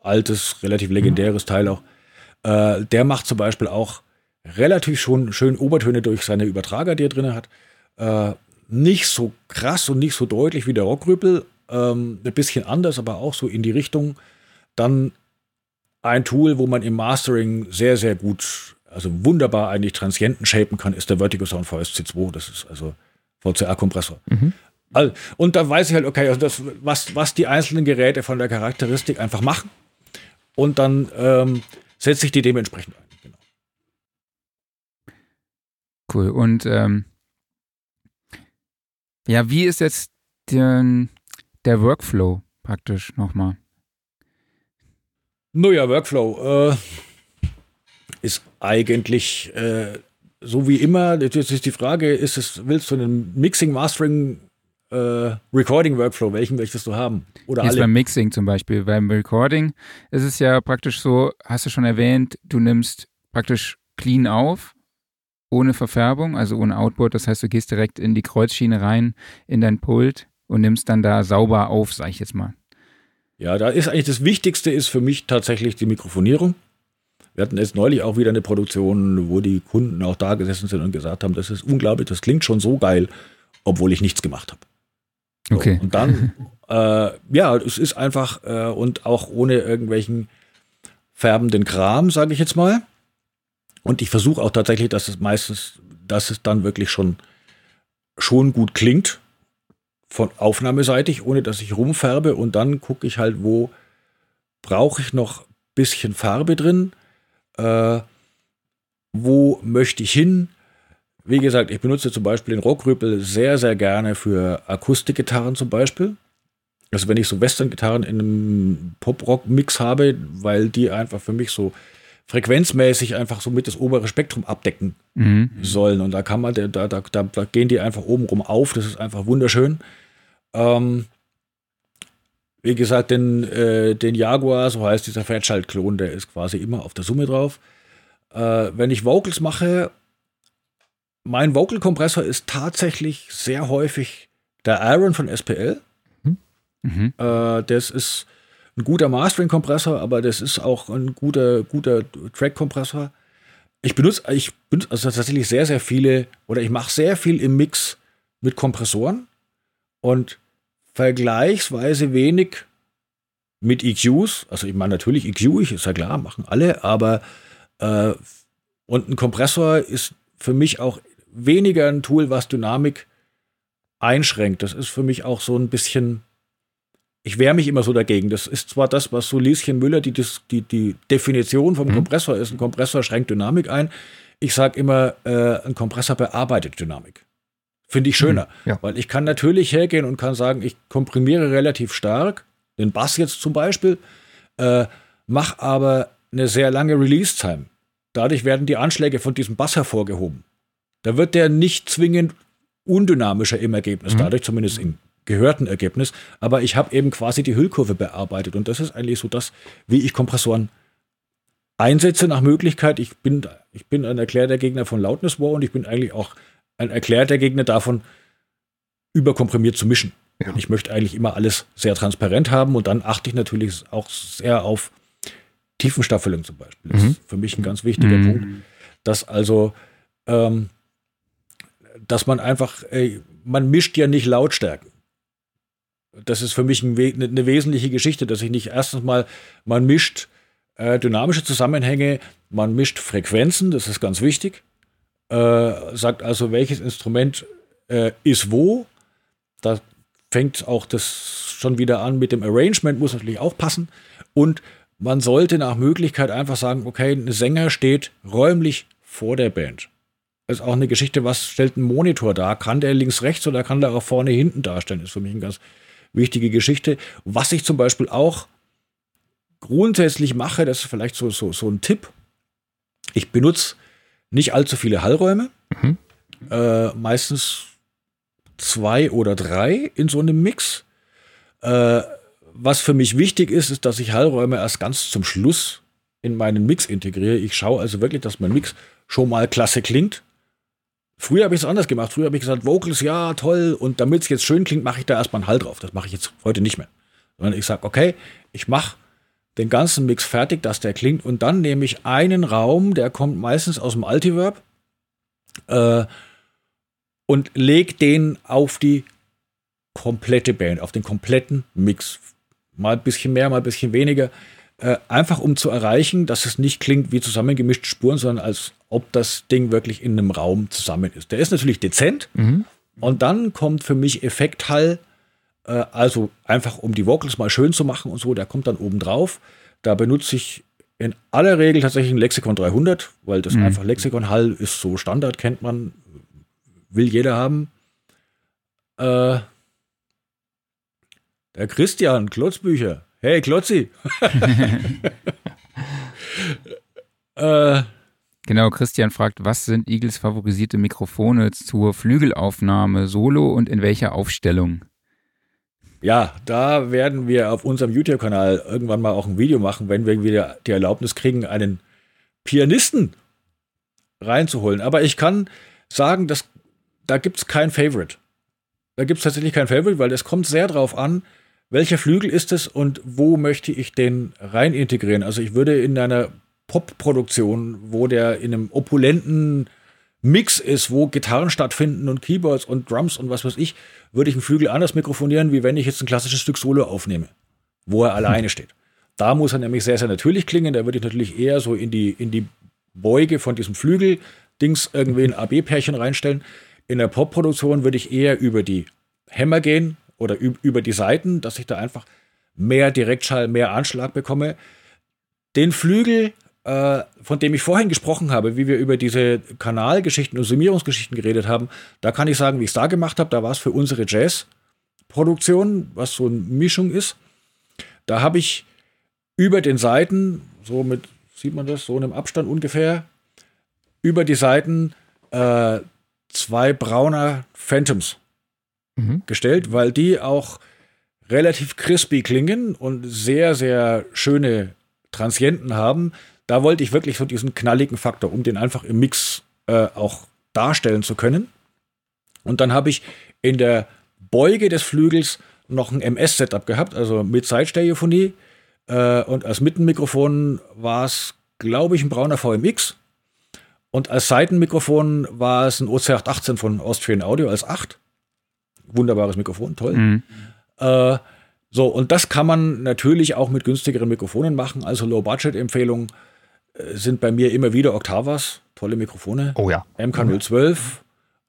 S3: altes, relativ legendäres mhm. Teil auch. Äh, der macht zum Beispiel auch relativ schon schön Obertöne durch seine Übertrager, die er drin hat. Äh, nicht so krass und nicht so deutlich wie der Rockrüppel. Ähm, ein bisschen anders, aber auch so in die Richtung. Dann ein Tool, wo man im Mastering sehr, sehr gut, also wunderbar eigentlich Transienten shapen kann, ist der Vertigo Sound VSC2. Das ist also VCA-Kompressor. Mhm. Also, und da weiß ich halt, okay, also das, was, was die einzelnen Geräte von der Charakteristik einfach machen. Und dann ähm, setze ich die dementsprechend ein.
S1: Cool. Und ähm, ja, wie ist jetzt den, der Workflow praktisch nochmal?
S3: Naja, Workflow äh, ist eigentlich äh, so wie immer. Jetzt ist die Frage, ist es, willst du einen Mixing, Mastering, äh, Recording-Workflow, welchen möchtest du haben?
S1: Oder Jetzt alle? beim Mixing zum Beispiel. Beim Recording ist es ja praktisch so, hast du schon erwähnt, du nimmst praktisch clean auf, ohne Verfärbung, also ohne Outboard. Das heißt, du gehst direkt in die Kreuzschiene rein, in dein Pult und nimmst dann da sauber auf, sag ich jetzt mal.
S3: Ja, da ist eigentlich das Wichtigste ist für mich tatsächlich die Mikrofonierung. Wir hatten jetzt neulich auch wieder eine Produktion, wo die Kunden auch da gesessen sind und gesagt haben, das ist unglaublich, das klingt schon so geil, obwohl ich nichts gemacht habe.
S1: So, okay.
S3: Und dann, äh, ja, es ist einfach äh, und auch ohne irgendwelchen färbenden Kram, sage ich jetzt mal. Und ich versuche auch tatsächlich, dass es meistens, dass es dann wirklich schon, schon gut klingt, von aufnahmeseitig, ohne dass ich rumfärbe. Und dann gucke ich halt, wo brauche ich noch ein bisschen Farbe drin, äh, wo möchte ich hin. Wie gesagt, ich benutze zum Beispiel den Rockrüppel sehr, sehr gerne für Akustikgitarren zum Beispiel. Also wenn ich so Western-Gitarren in einem Pop-Rock-Mix habe, weil die einfach für mich so frequenzmäßig einfach so mit das obere Spektrum abdecken mhm. sollen. Und da kann man, da, da, da, da gehen die einfach oben rum auf. Das ist einfach wunderschön. Ähm, wie gesagt, den, äh, den Jaguar, so heißt dieser Fairchild-Klon, der ist quasi immer auf der Summe drauf. Äh, wenn ich Vocals mache, mein Vocal-Kompressor ist tatsächlich sehr häufig der Iron von SPL. Mhm. mhm. Äh, das ist ein guter Mastering-Kompressor, aber das ist auch ein guter, guter Track-Kompressor. Ich benutze, ich benutze also tatsächlich sehr, sehr viele, oder ich mache sehr viel im Mix mit Kompressoren und vergleichsweise wenig mit EQs. Also ich meine natürlich EQ, ist ja klar, machen alle, aber äh, und ein Kompressor ist für mich auch weniger ein Tool, was Dynamik einschränkt. Das ist für mich auch so ein bisschen ich wehre mich immer so dagegen. Das ist zwar das, was so Lieschen Müller, die, die, die Definition vom mhm. Kompressor ist. Ein Kompressor schränkt Dynamik ein. Ich sage immer, äh, ein Kompressor bearbeitet Dynamik. Finde ich schöner. Mhm, ja. Weil ich kann natürlich hergehen und kann sagen, ich komprimiere relativ stark, den Bass jetzt zum Beispiel, äh, mache aber eine sehr lange Release-Time. Dadurch werden die Anschläge von diesem Bass hervorgehoben. Da wird der nicht zwingend undynamischer im Ergebnis, mhm. dadurch zumindest im gehörten Ergebnis, aber ich habe eben quasi die Hüllkurve bearbeitet und das ist eigentlich so das, wie ich Kompressoren einsetze nach Möglichkeit. Ich bin, ich bin ein erklärter Gegner von Loudness War und ich bin eigentlich auch ein erklärter Gegner davon, überkomprimiert zu mischen. Ja. Ich möchte eigentlich immer alles sehr transparent haben und dann achte ich natürlich auch sehr auf Tiefenstaffelung zum Beispiel. Das mhm. ist für mich ein ganz wichtiger mhm. Punkt, dass also, ähm, dass man einfach, ey, man mischt ja nicht Lautstärken. Das ist für mich ein, eine wesentliche Geschichte, dass ich nicht erstens mal, man mischt äh, dynamische Zusammenhänge, man mischt Frequenzen, das ist ganz wichtig. Äh, sagt also, welches Instrument äh, ist wo. Da fängt auch das schon wieder an mit dem Arrangement, muss natürlich auch passen. Und man sollte nach Möglichkeit einfach sagen, okay, ein Sänger steht räumlich vor der Band. Das ist auch eine Geschichte, was stellt ein Monitor dar? Kann der links, rechts oder kann der auch vorne, hinten darstellen? Das ist für mich eine ganz wichtige Geschichte. Was ich zum Beispiel auch grundsätzlich mache, das ist vielleicht so, so, so ein Tipp. Ich benutze nicht allzu viele Hallräume. Mhm. Äh, meistens zwei oder drei in so einem Mix. Äh, was für mich wichtig ist, ist, dass ich Hallräume erst ganz zum Schluss in meinen Mix integriere. Ich schaue also wirklich, dass mein Mix schon mal klasse klingt. Früher habe ich es anders gemacht. Früher habe ich gesagt, Vocals, ja, toll. Und damit es jetzt schön klingt, mache ich da erstmal einen Hall drauf. Das mache ich jetzt heute nicht mehr. Sondern ich sage, okay, ich mache den ganzen Mix fertig, dass der klingt. Und dann nehme ich einen Raum, der kommt meistens aus dem Altiverb, äh, und lege den auf die komplette Band, auf den kompletten Mix. Mal ein bisschen mehr, mal ein bisschen weniger. Äh, einfach um zu erreichen, dass es nicht klingt wie zusammengemischte Spuren, sondern als ob das Ding wirklich in einem Raum zusammen ist. Der ist natürlich dezent. Mhm. Und dann kommt für mich Effekthall äh, also einfach um die Vocals mal schön zu machen und so, der kommt dann oben drauf. Da benutze ich in aller Regel tatsächlich ein Lexikon 300, weil das mhm. einfach Lexikon Hall ist so Standard, kennt man, will jeder haben. Äh, der Christian, Klotzbücher. Hey, Klotzi.
S1: äh, Genau, Christian fragt, was sind Eagles favorisierte Mikrofone zur Flügelaufnahme, Solo und in welcher Aufstellung?
S3: Ja, da werden wir auf unserem YouTube-Kanal irgendwann mal auch ein Video machen, wenn wir wieder die Erlaubnis kriegen, einen Pianisten reinzuholen. Aber ich kann sagen, dass da gibt es kein Favorite. Da gibt es tatsächlich kein Favorite, weil es kommt sehr drauf an, welcher Flügel ist es und wo möchte ich den rein integrieren. Also ich würde in einer Pop-Produktion, wo der in einem opulenten Mix ist, wo Gitarren stattfinden und Keyboards und Drums und was weiß ich, würde ich einen Flügel anders mikrofonieren, wie wenn ich jetzt ein klassisches Stück Solo aufnehme, wo er alleine steht. Da muss er nämlich sehr, sehr natürlich klingen. Da würde ich natürlich eher so in die, in die Beuge von diesem Flügel-Dings irgendwie ein AB-Pärchen reinstellen. In der Pop-Produktion würde ich eher über die Hämmer gehen oder über die Seiten, dass ich da einfach mehr Direktschall, mehr Anschlag bekomme. Den Flügel äh, von dem ich vorhin gesprochen habe, wie wir über diese Kanalgeschichten und Summierungsgeschichten geredet haben, da kann ich sagen, wie ich es da gemacht habe. Da war es für unsere Jazz-Produktion, was so eine Mischung ist. Da habe ich über den Seiten, so mit, sieht man das, so in einem Abstand ungefähr, über die Seiten äh, zwei brauner Phantoms mhm. gestellt, weil die auch relativ crispy klingen und sehr, sehr schöne Transienten haben, da wollte ich wirklich so diesen knalligen Faktor, um den einfach im Mix äh, auch darstellen zu können. Und dann habe ich in der Beuge des Flügels noch ein MS-Setup gehabt, also mit Sidestereophonie. Äh, und als Mittenmikrofon war es, glaube ich, ein brauner VMX. Und als Seitenmikrofon war es ein OC818 von Austrian Audio als 8. Wunderbares Mikrofon, toll. Mhm. Äh, so, und das kann man natürlich auch mit günstigeren Mikrofonen machen, also Low-Budget-Empfehlung sind bei mir immer wieder Octavas, tolle Mikrofone.
S2: Oh ja.
S3: MK012.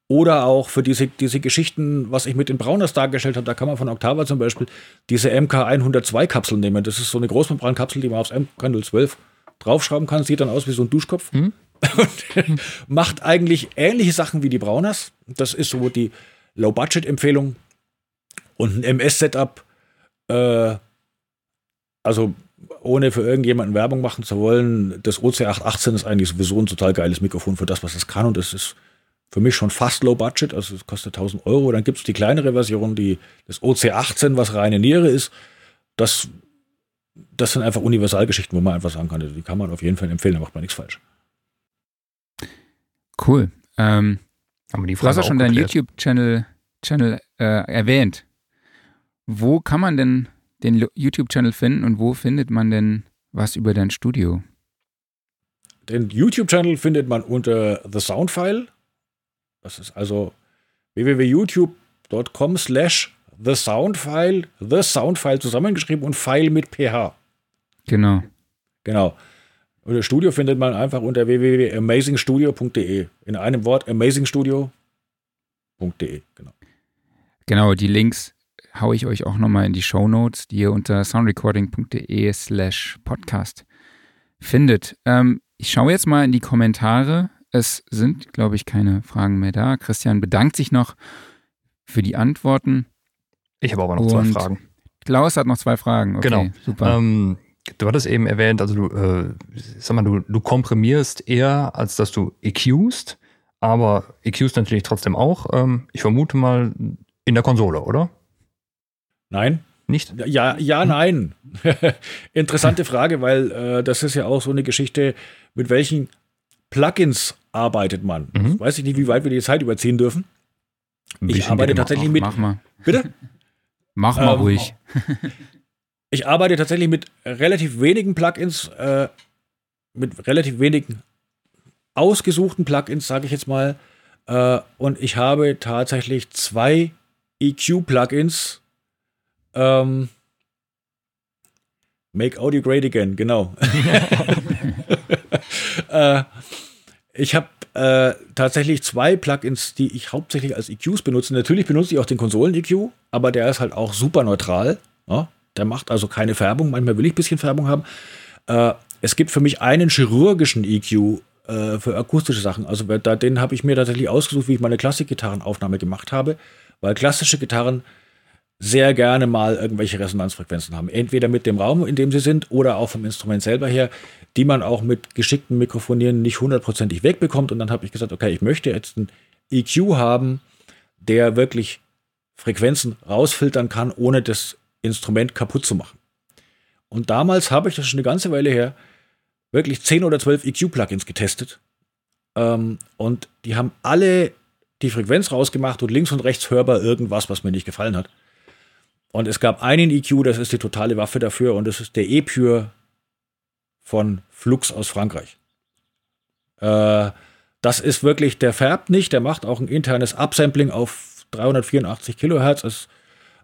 S3: Oder auch für diese, diese Geschichten, was ich mit den Brauners dargestellt habe, da kann man von Octava zum Beispiel diese MK102-Kapsel nehmen. Das ist so eine Großmembrankapsel, die man aufs MK012 draufschrauben kann. Sieht dann aus wie so ein Duschkopf. Hm? Und macht eigentlich ähnliche Sachen wie die Brauners. Das ist so die Low-Budget-Empfehlung. Und ein MS-Setup. Äh, also ohne für irgendjemanden Werbung machen zu wollen, das OC818 ist eigentlich sowieso ein total geiles Mikrofon für das, was es kann. Und das ist für mich schon fast low budget, also es kostet 1000 Euro. Dann gibt es die kleinere Version, die das OC18, was reine Niere ist. Das, das sind einfach Universalgeschichten, wo man einfach sagen kann, die kann man auf jeden Fall empfehlen, da macht man nichts falsch.
S1: Cool. Ähm, Haben wir die Frage du hast ja schon deinen YouTube-Channel YouTube-Channel äh, erwähnt. Wo kann man denn den YouTube-Channel finden und wo findet man denn was über dein Studio?
S3: Den YouTube-Channel findet man unter The Soundfile. Das ist also www.youtube.com slash The Soundfile, The Soundfile zusammengeschrieben und File mit PH.
S1: Genau.
S3: Genau. Und das Studio findet man einfach unter www.amazingstudio.de. In einem Wort amazingstudio.de. Genau.
S1: Genau, die Links haue ich euch auch nochmal in die Show Notes, die ihr unter soundrecording.de slash podcast findet. Ähm, ich schaue jetzt mal in die Kommentare. Es sind, glaube ich, keine Fragen mehr da. Christian bedankt sich noch für die Antworten.
S2: Ich habe aber noch zwei Fragen.
S1: Klaus hat noch zwei Fragen. Okay,
S2: genau.
S1: Super.
S2: Ähm, du hattest eben erwähnt, also du, äh, sag mal, du, du komprimierst eher, als dass du EQst, aber EQst natürlich trotzdem auch. Ähm, ich vermute mal in der Konsole, oder?
S3: Nein.
S2: Nicht?
S3: Ja, ja, nein. Interessante Frage, weil äh, das ist ja auch so eine Geschichte, mit welchen Plugins arbeitet man. Mhm. Weiß ich nicht, wie weit wir die Zeit überziehen dürfen. Ich arbeite tatsächlich mit.
S1: Mach mal.
S3: Bitte?
S1: Mach mal ähm, ruhig.
S3: ich arbeite tatsächlich mit relativ wenigen Plugins, äh, mit relativ wenigen ausgesuchten Plugins, sage ich jetzt mal. Äh, und ich habe tatsächlich zwei EQ-Plugins ähm, Make Audio Great Again, genau. äh, ich habe äh, tatsächlich zwei Plugins, die ich hauptsächlich als EQs benutze. Natürlich benutze ich auch den Konsolen-EQ, aber der ist halt auch super neutral. Ja? Der macht also keine Färbung. Manchmal will ich ein bisschen Färbung haben. Äh, es gibt für mich einen chirurgischen EQ äh, für akustische Sachen. Also da, den habe ich mir tatsächlich ausgesucht, wie ich meine Klassikgitarrenaufnahme gemacht habe, weil klassische Gitarren sehr gerne mal irgendwelche Resonanzfrequenzen haben. Entweder mit dem Raum, in dem sie sind, oder auch vom Instrument selber her, die man auch mit geschicktem Mikrofonieren nicht hundertprozentig wegbekommt. Und dann habe ich gesagt, okay, ich möchte jetzt einen EQ haben, der wirklich Frequenzen rausfiltern kann, ohne das Instrument kaputt zu machen. Und damals habe ich das schon eine ganze Weile her wirklich 10 oder 12 EQ-Plugins getestet. Ähm, und die haben alle die Frequenz rausgemacht und links und rechts hörbar irgendwas, was mir nicht gefallen hat. Und es gab einen EQ, das ist die totale Waffe dafür, und das ist der E-Pure von Flux aus Frankreich. Äh, das ist wirklich, der färbt nicht, der macht auch ein internes Upsampling auf 384 Kilohertz,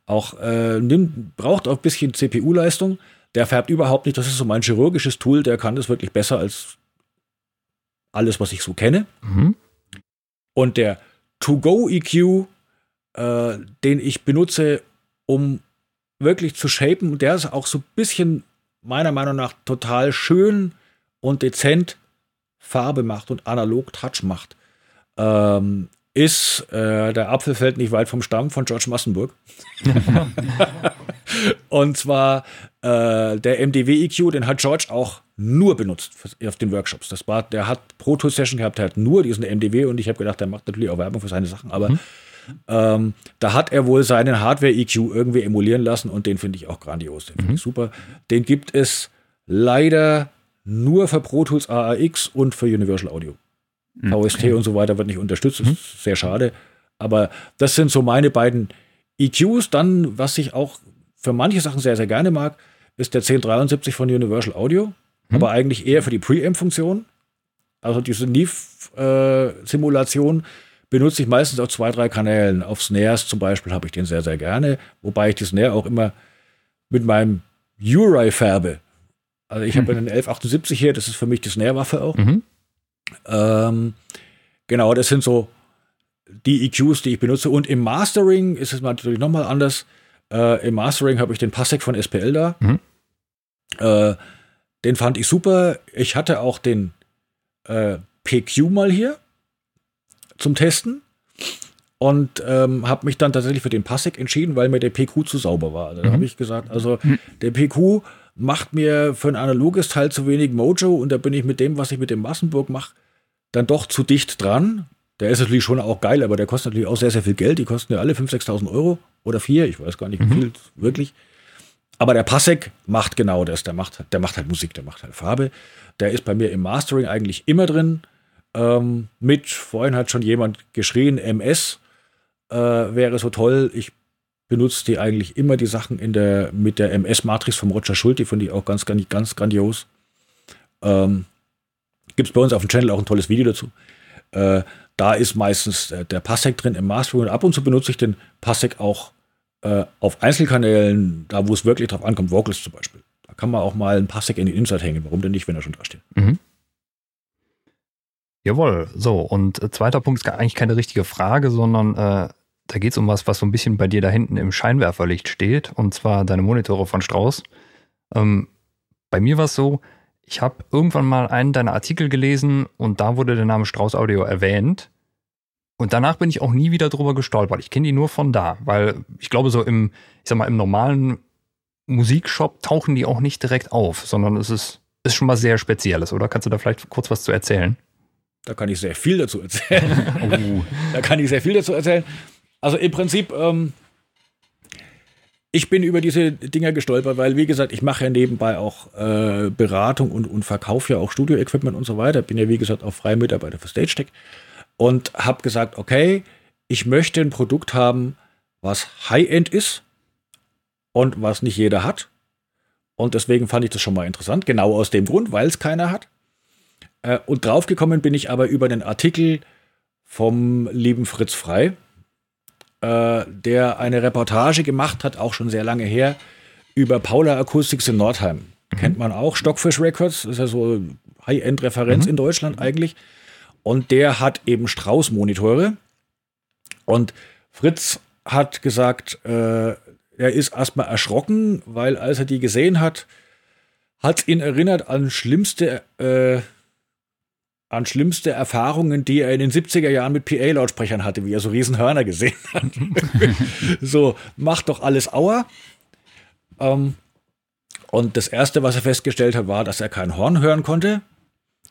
S3: auch, äh, nimmt, braucht auch ein bisschen CPU-Leistung. Der färbt überhaupt nicht, das ist so mein chirurgisches Tool, der kann das wirklich besser als alles, was ich so kenne. Mhm. Und der To-Go-EQ, äh, den ich benutze, um wirklich zu shapen. Der ist auch so ein bisschen meiner Meinung nach total schön und dezent Farbe macht und analog Touch macht. Ähm, ist äh, der Apfel fällt nicht weit vom Stamm von George Massenburg. und zwar äh, der MDW EQ, den hat George auch nur benutzt auf den Workshops. Das war, der hat Pro Tour Session gehabt, der hat nur diesen MDW und ich habe gedacht, der macht natürlich auch Werbung für seine Sachen, aber mhm. Ähm, da hat er wohl seinen Hardware-EQ irgendwie emulieren lassen und den finde ich auch grandios. Den finde mhm. ich super. Den gibt es leider nur für Pro Tools AAX und für Universal Audio. Mhm. VST und so weiter wird nicht unterstützt, das mhm. ist sehr schade. Aber das sind so meine beiden EQs. Dann, was ich auch für manche Sachen sehr, sehr gerne mag, ist der 1073 von Universal Audio, mhm. aber eigentlich eher für die Preamp-Funktion. Also diese Neve-Simulation. Äh, benutze ich meistens auf zwei, drei Kanälen. Auf Snares zum Beispiel habe ich den sehr, sehr gerne, wobei ich die Snare auch immer mit meinem Uri färbe. Also ich mhm. habe einen 1178 hier, das ist für mich die Snare-Waffe auch. Mhm. Ähm, genau, das sind so die EQs, die ich benutze. Und im Mastering ist es natürlich nochmal anders. Äh, Im Mastering habe ich den Passec von SPL da. Mhm. Äh, den fand ich super. Ich hatte auch den äh, PQ mal hier zum Testen und ähm, habe mich dann tatsächlich für den Passec entschieden, weil mir der PQ zu sauber war. Da mhm. habe ich gesagt, also mhm. der PQ macht mir für ein analoges Teil zu wenig Mojo und da bin ich mit dem, was ich mit dem Massenburg mache, dann doch zu dicht dran. Der ist natürlich schon auch geil, aber der kostet natürlich auch sehr, sehr viel Geld. Die kosten ja alle 5.000, 6.000 Euro oder vier, ich weiß gar nicht, wie mhm. viel wirklich. Aber der Passek macht genau das. Der macht, der macht halt Musik, der macht halt Farbe. Der ist bei mir im Mastering eigentlich immer drin. Ähm, mit, vorhin hat schon jemand geschrien, MS. äh, wäre so toll. Ich benutze die eigentlich immer die Sachen in der, mit der MS-Matrix vom Roger Schult, die finde ich auch ganz, ganz, ganz grandios. Ähm, Gibt es bei uns auf dem Channel auch ein tolles Video dazu. Äh, da ist meistens der, der Passec drin im Mastering und ab und zu benutze ich den Passec auch äh, auf Einzelkanälen, da wo es wirklich drauf ankommt, Vocals zum Beispiel. Da kann man auch mal ein Passec in den Insert hängen. Warum denn nicht, wenn er schon da steht? Mhm.
S2: Jawohl, so. Und äh, zweiter Punkt ist eigentlich keine richtige Frage, sondern äh, da geht es um was, was so ein bisschen bei dir da hinten im Scheinwerferlicht steht, und zwar deine Monitore von Strauß. Ähm, bei mir war es so, ich habe irgendwann mal einen deiner Artikel gelesen und da wurde der Name Strauß Audio erwähnt. Und danach bin ich auch nie wieder drüber gestolpert. Ich kenne die nur von da, weil ich glaube, so im, ich sag mal, im normalen Musikshop tauchen die auch nicht direkt auf, sondern es ist, ist schon mal sehr Spezielles, oder? Kannst du da vielleicht kurz was zu erzählen?
S3: Da kann ich sehr viel dazu erzählen. oh. Da kann ich sehr viel dazu erzählen. Also im Prinzip, ähm, ich bin über diese Dinger gestolpert, weil, wie gesagt, ich mache ja nebenbei auch äh, Beratung und, und verkaufe ja auch Studio-Equipment und so weiter. Bin ja, wie gesagt, auch freier Mitarbeiter für StageTech und habe gesagt, okay, ich möchte ein Produkt haben, was High-End ist und was nicht jeder hat. Und deswegen fand ich das schon mal interessant, genau aus dem Grund, weil es keiner hat. Äh, und draufgekommen bin ich aber über den Artikel vom lieben Fritz Frei, äh, der eine Reportage gemacht hat, auch schon sehr lange her, über Paula Acoustics in Nordheim. Mhm. Kennt man auch, Stockfish Records, ist ja so High-End-Referenz mhm. in Deutschland eigentlich. Und der hat eben Strauß-Monitore. Und Fritz hat gesagt, äh, er ist erstmal erschrocken, weil als er die gesehen hat, hat ihn erinnert an schlimmste äh, an schlimmste Erfahrungen, die er in den 70er Jahren mit PA-Lautsprechern hatte, wie er so Riesenhörner gesehen hat. so, macht doch alles Auer. Ähm, und das Erste, was er festgestellt hat, war, dass er kein Horn hören konnte.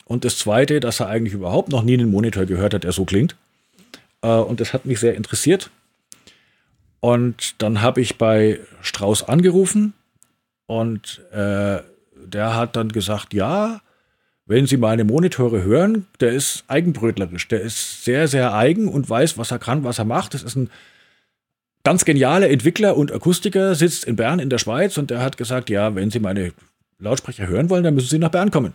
S3: Und das Zweite, dass er eigentlich überhaupt noch nie einen Monitor gehört hat, der so klingt. Äh, und das hat mich sehr interessiert. Und dann habe ich bei Strauß angerufen und äh, der hat dann gesagt, ja, wenn Sie meine Monitore hören, der ist eigenbrötlerisch. Der ist sehr, sehr eigen und weiß, was er kann, was er macht. Das ist ein ganz genialer Entwickler und Akustiker, sitzt in Bern in der Schweiz und der hat gesagt, ja, wenn Sie meine Lautsprecher hören wollen, dann müssen Sie nach Bern kommen.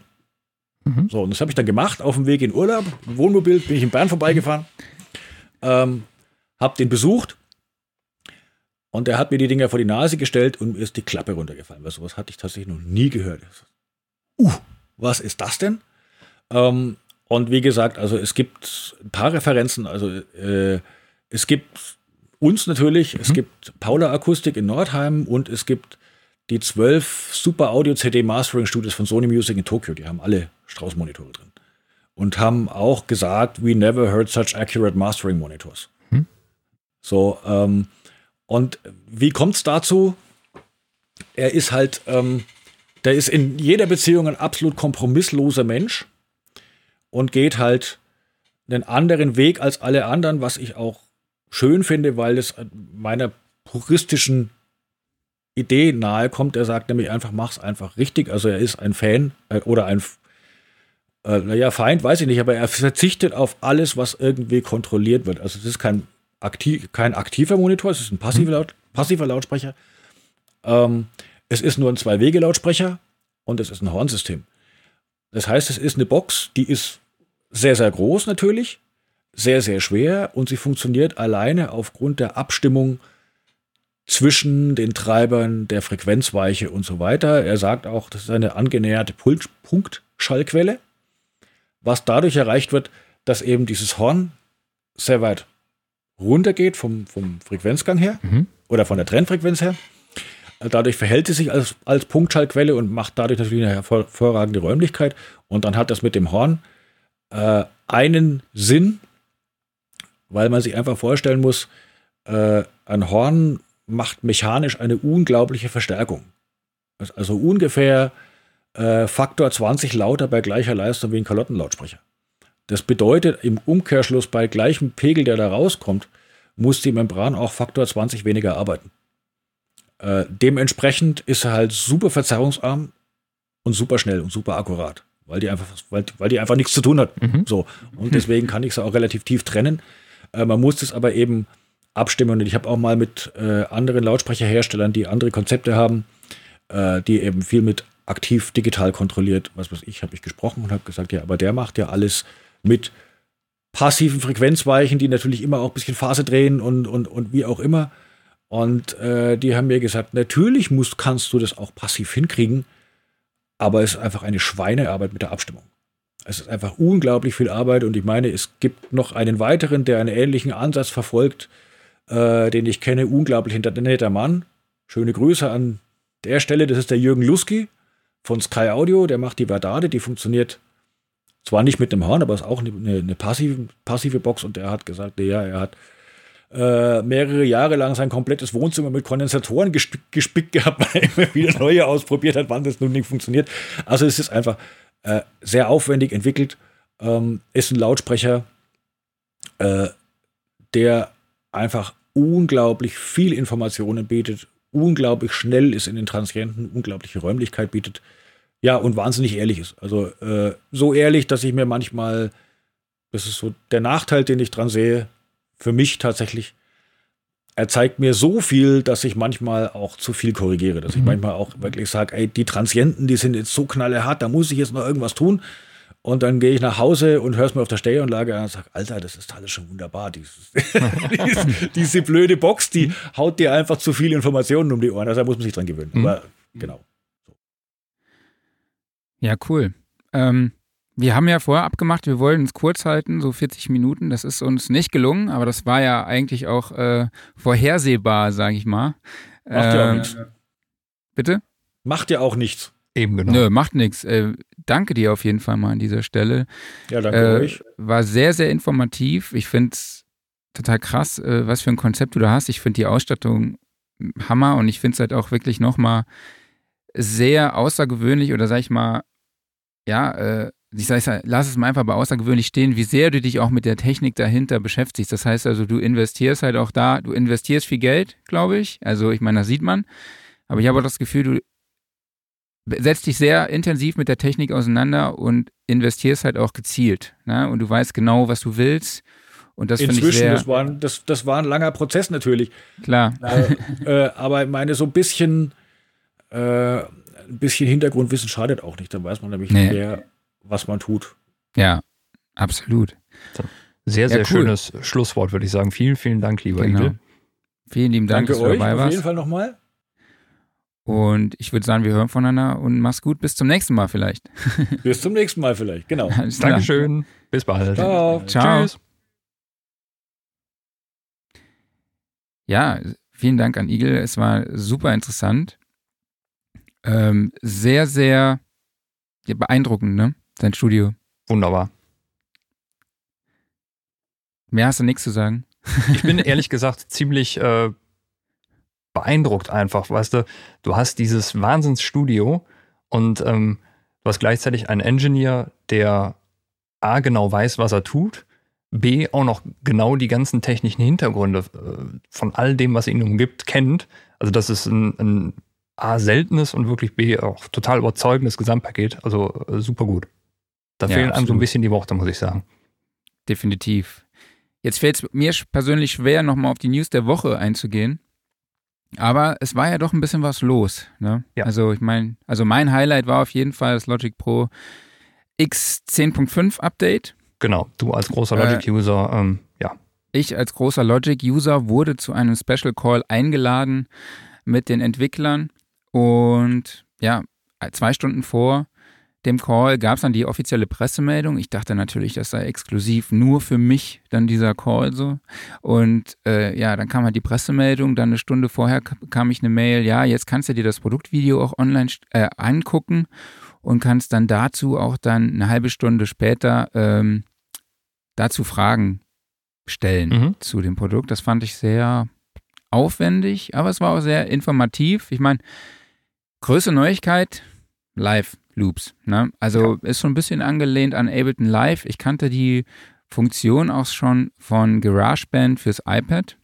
S3: Mhm. So, und das habe ich dann gemacht auf dem Weg in Urlaub. Wohnmobil bin ich in Bern vorbeigefahren, ähm, habe den besucht und er hat mir die Dinger vor die Nase gestellt und mir ist die Klappe runtergefallen, weil sowas hatte ich tatsächlich noch nie gehört. Uh, was ist das denn? Ähm, und wie gesagt, also es gibt ein paar Referenzen. Also äh, es gibt uns natürlich, mhm. es gibt Paula Akustik in Nordheim und es gibt die zwölf Super Audio CD Mastering Studios von Sony Music in Tokio. Die haben alle Strauß-Monitore drin. Und haben auch gesagt, we never heard such accurate mastering monitors. Mhm. So, ähm, und wie kommt es dazu? Er ist halt, ähm, der ist in jeder Beziehung ein absolut kompromissloser Mensch und geht halt einen anderen Weg als alle anderen, was ich auch schön finde, weil es meiner puristischen Idee nahe kommt. Er sagt nämlich einfach, mach's einfach richtig. Also er ist ein Fan äh, oder ein, äh, naja, Feind, weiß ich nicht, aber er verzichtet auf alles, was irgendwie kontrolliert wird. Also es ist kein, aktiv, kein aktiver Monitor, es ist ein passiver, Laut, passiver Lautsprecher. Ähm, es ist nur ein Zwei-Wege-Lautsprecher und es ist ein Hornsystem. Das heißt, es ist eine Box, die ist sehr, sehr groß natürlich, sehr, sehr schwer und sie funktioniert alleine aufgrund der Abstimmung zwischen den Treibern der Frequenzweiche und so weiter. Er sagt auch, das ist eine angenäherte Punktschallquelle, was dadurch erreicht wird, dass eben dieses Horn sehr weit runtergeht vom, vom Frequenzgang her mhm. oder von der Trennfrequenz her Dadurch verhält es sich als, als Punktschallquelle und macht dadurch natürlich eine hervorragende Räumlichkeit. Und dann hat das mit dem Horn äh, einen Sinn, weil man sich einfach vorstellen muss, äh, ein Horn macht mechanisch eine unglaubliche Verstärkung. Also ungefähr äh, Faktor 20 lauter bei gleicher Leistung wie ein Kalottenlautsprecher. Das bedeutet im Umkehrschluss bei gleichem Pegel, der da rauskommt, muss die Membran auch Faktor 20 weniger arbeiten. Äh, dementsprechend ist er halt super verzerrungsarm und super schnell und super akkurat, weil die einfach, weil, weil die einfach nichts zu tun hat. Mhm. So. Und deswegen kann ich sie auch relativ tief trennen. Äh, man muss es aber eben abstimmen. Und ich habe auch mal mit äh, anderen Lautsprecherherstellern, die andere Konzepte haben, äh, die eben viel mit aktiv digital kontrolliert, was weiß ich, habe ich gesprochen und habe gesagt, ja, aber der macht ja alles mit passiven Frequenzweichen, die natürlich immer auch ein bisschen Phase drehen und, und, und wie auch immer. Und äh, die haben mir gesagt, natürlich musst, kannst du das auch passiv hinkriegen, aber es ist einfach eine Schweinearbeit mit der Abstimmung. Es ist einfach unglaublich viel Arbeit und ich meine, es gibt noch einen weiteren, der einen ähnlichen Ansatz verfolgt, äh, den ich kenne, unglaublich netter Mann. Schöne Grüße an der Stelle, das ist der Jürgen Luski von Sky Audio, der macht die Verdade, die funktioniert zwar nicht mit einem Horn, aber ist auch eine, eine passive, passive Box und der hat gesagt, ja, er hat äh, mehrere Jahre lang sein komplettes Wohnzimmer mit Kondensatoren gespickt, gespickt gehabt, weil er immer wieder neue ausprobiert hat, wann das nun nicht funktioniert. Also es ist einfach äh, sehr aufwendig entwickelt, ähm, ist ein Lautsprecher, äh, der einfach unglaublich viel Informationen bietet, unglaublich schnell ist in den Transienten, unglaubliche Räumlichkeit bietet. Ja, und wahnsinnig ehrlich ist. Also äh, so ehrlich, dass ich mir manchmal, das ist so der Nachteil, den ich dran sehe, für mich tatsächlich, er zeigt mir so viel, dass ich manchmal auch zu viel korrigiere. Dass ich mhm. manchmal auch wirklich sage, ey, die Transienten, die sind jetzt so knallhart, da muss ich jetzt noch irgendwas tun. Und dann gehe ich nach Hause und höre es mir auf der Stereoanlage an und sage, Alter, das ist alles schon wunderbar. Dieses, diese, diese blöde Box, die haut dir einfach zu viele Informationen um die Ohren. Also da muss man sich dran gewöhnen. Mhm. Aber genau.
S1: Ja, cool. Ähm, wir haben ja vorher abgemacht, wir wollen es kurz halten, so 40 Minuten. Das ist uns nicht gelungen, aber das war ja eigentlich auch äh, vorhersehbar, sage ich mal.
S3: Macht ja auch ähm, nichts.
S1: Bitte?
S3: Macht ja auch nichts.
S1: Eben genau. Nö, macht nichts. Äh, danke dir auf jeden Fall mal an dieser Stelle.
S3: Ja, danke
S1: äh,
S3: euch.
S1: War sehr, sehr informativ. Ich finde es total krass, äh, was für ein Konzept du da hast. Ich finde die Ausstattung Hammer und ich finde es halt auch wirklich nochmal sehr außergewöhnlich oder sag ich mal, ja, äh, ich sage, lass es mal einfach bei außergewöhnlich stehen, wie sehr du dich auch mit der Technik dahinter beschäftigst. Das heißt also, du investierst halt auch da, du investierst viel Geld, glaube ich. Also ich meine, das sieht man. Aber ich habe auch das Gefühl, du setzt dich sehr intensiv mit der Technik auseinander und investierst halt auch gezielt. Ne? Und du weißt genau, was du willst. Und das
S3: Inzwischen,
S1: ich sehr,
S3: das, war, das, das war ein langer Prozess natürlich.
S1: Klar.
S3: Äh, äh, aber ich meine, so ein bisschen, äh, ein bisschen Hintergrundwissen schadet auch nicht. Dann weiß man nämlich nee. mehr, was man tut.
S1: Ja, absolut.
S2: Sehr, sehr ja, cool. schönes Schlusswort, würde ich sagen. Vielen, vielen Dank, lieber genau. Igel.
S1: Vielen lieben Dank,
S3: Danke dass euch, du dabei warst. Auf jeden Fall nochmal.
S1: Und ich würde sagen, wir hören voneinander und mach's gut. Bis zum nächsten Mal vielleicht.
S3: Bis zum nächsten Mal vielleicht, genau.
S2: Dankeschön. Bis bald.
S3: Ciao.
S1: Ciao. Tschüss. Ja, vielen Dank an Igel. Es war super interessant. Ähm, sehr, sehr beeindruckend, ne? Sein Studio.
S2: Wunderbar.
S1: Mehr hast du nichts zu sagen?
S2: Ich bin ehrlich gesagt ziemlich äh, beeindruckt einfach, weißt du, du hast dieses Wahnsinnsstudio und ähm, du hast gleichzeitig einen Engineer, der A genau weiß, was er tut, B auch noch genau die ganzen technischen Hintergründe äh, von all dem, was ihn umgibt, kennt. Also das ist ein, ein A seltenes und wirklich B auch total überzeugendes Gesamtpaket. Also äh, super gut. Da ja, fehlen absolut. einem so ein bisschen die Worte, muss ich sagen.
S1: Definitiv. Jetzt fällt es mir persönlich schwer, nochmal auf die News der Woche einzugehen. Aber es war ja doch ein bisschen was los. Ne? Ja. Also ich meine, also mein Highlight war auf jeden Fall das Logic Pro X 10.5 Update.
S2: Genau, du als großer äh, Logic-User, äh, ähm, ja.
S1: Ich als großer Logic-User wurde zu einem Special Call eingeladen mit den Entwicklern und ja, zwei Stunden vor dem Call gab es dann die offizielle Pressemeldung. Ich dachte natürlich, das sei exklusiv nur für mich dann dieser Call so. Und äh, ja, dann kam halt die Pressemeldung. Dann eine Stunde vorher kam ich eine Mail. Ja, jetzt kannst du dir das Produktvideo auch online äh, angucken und kannst dann dazu auch dann eine halbe Stunde später ähm, dazu Fragen stellen mhm. zu dem Produkt. Das fand ich sehr aufwendig, aber es war auch sehr informativ. Ich meine, größte Neuigkeit, live. Loops. Ne? Also ja. ist so ein bisschen angelehnt an Ableton Live. Ich kannte die Funktion auch schon von GarageBand fürs iPad.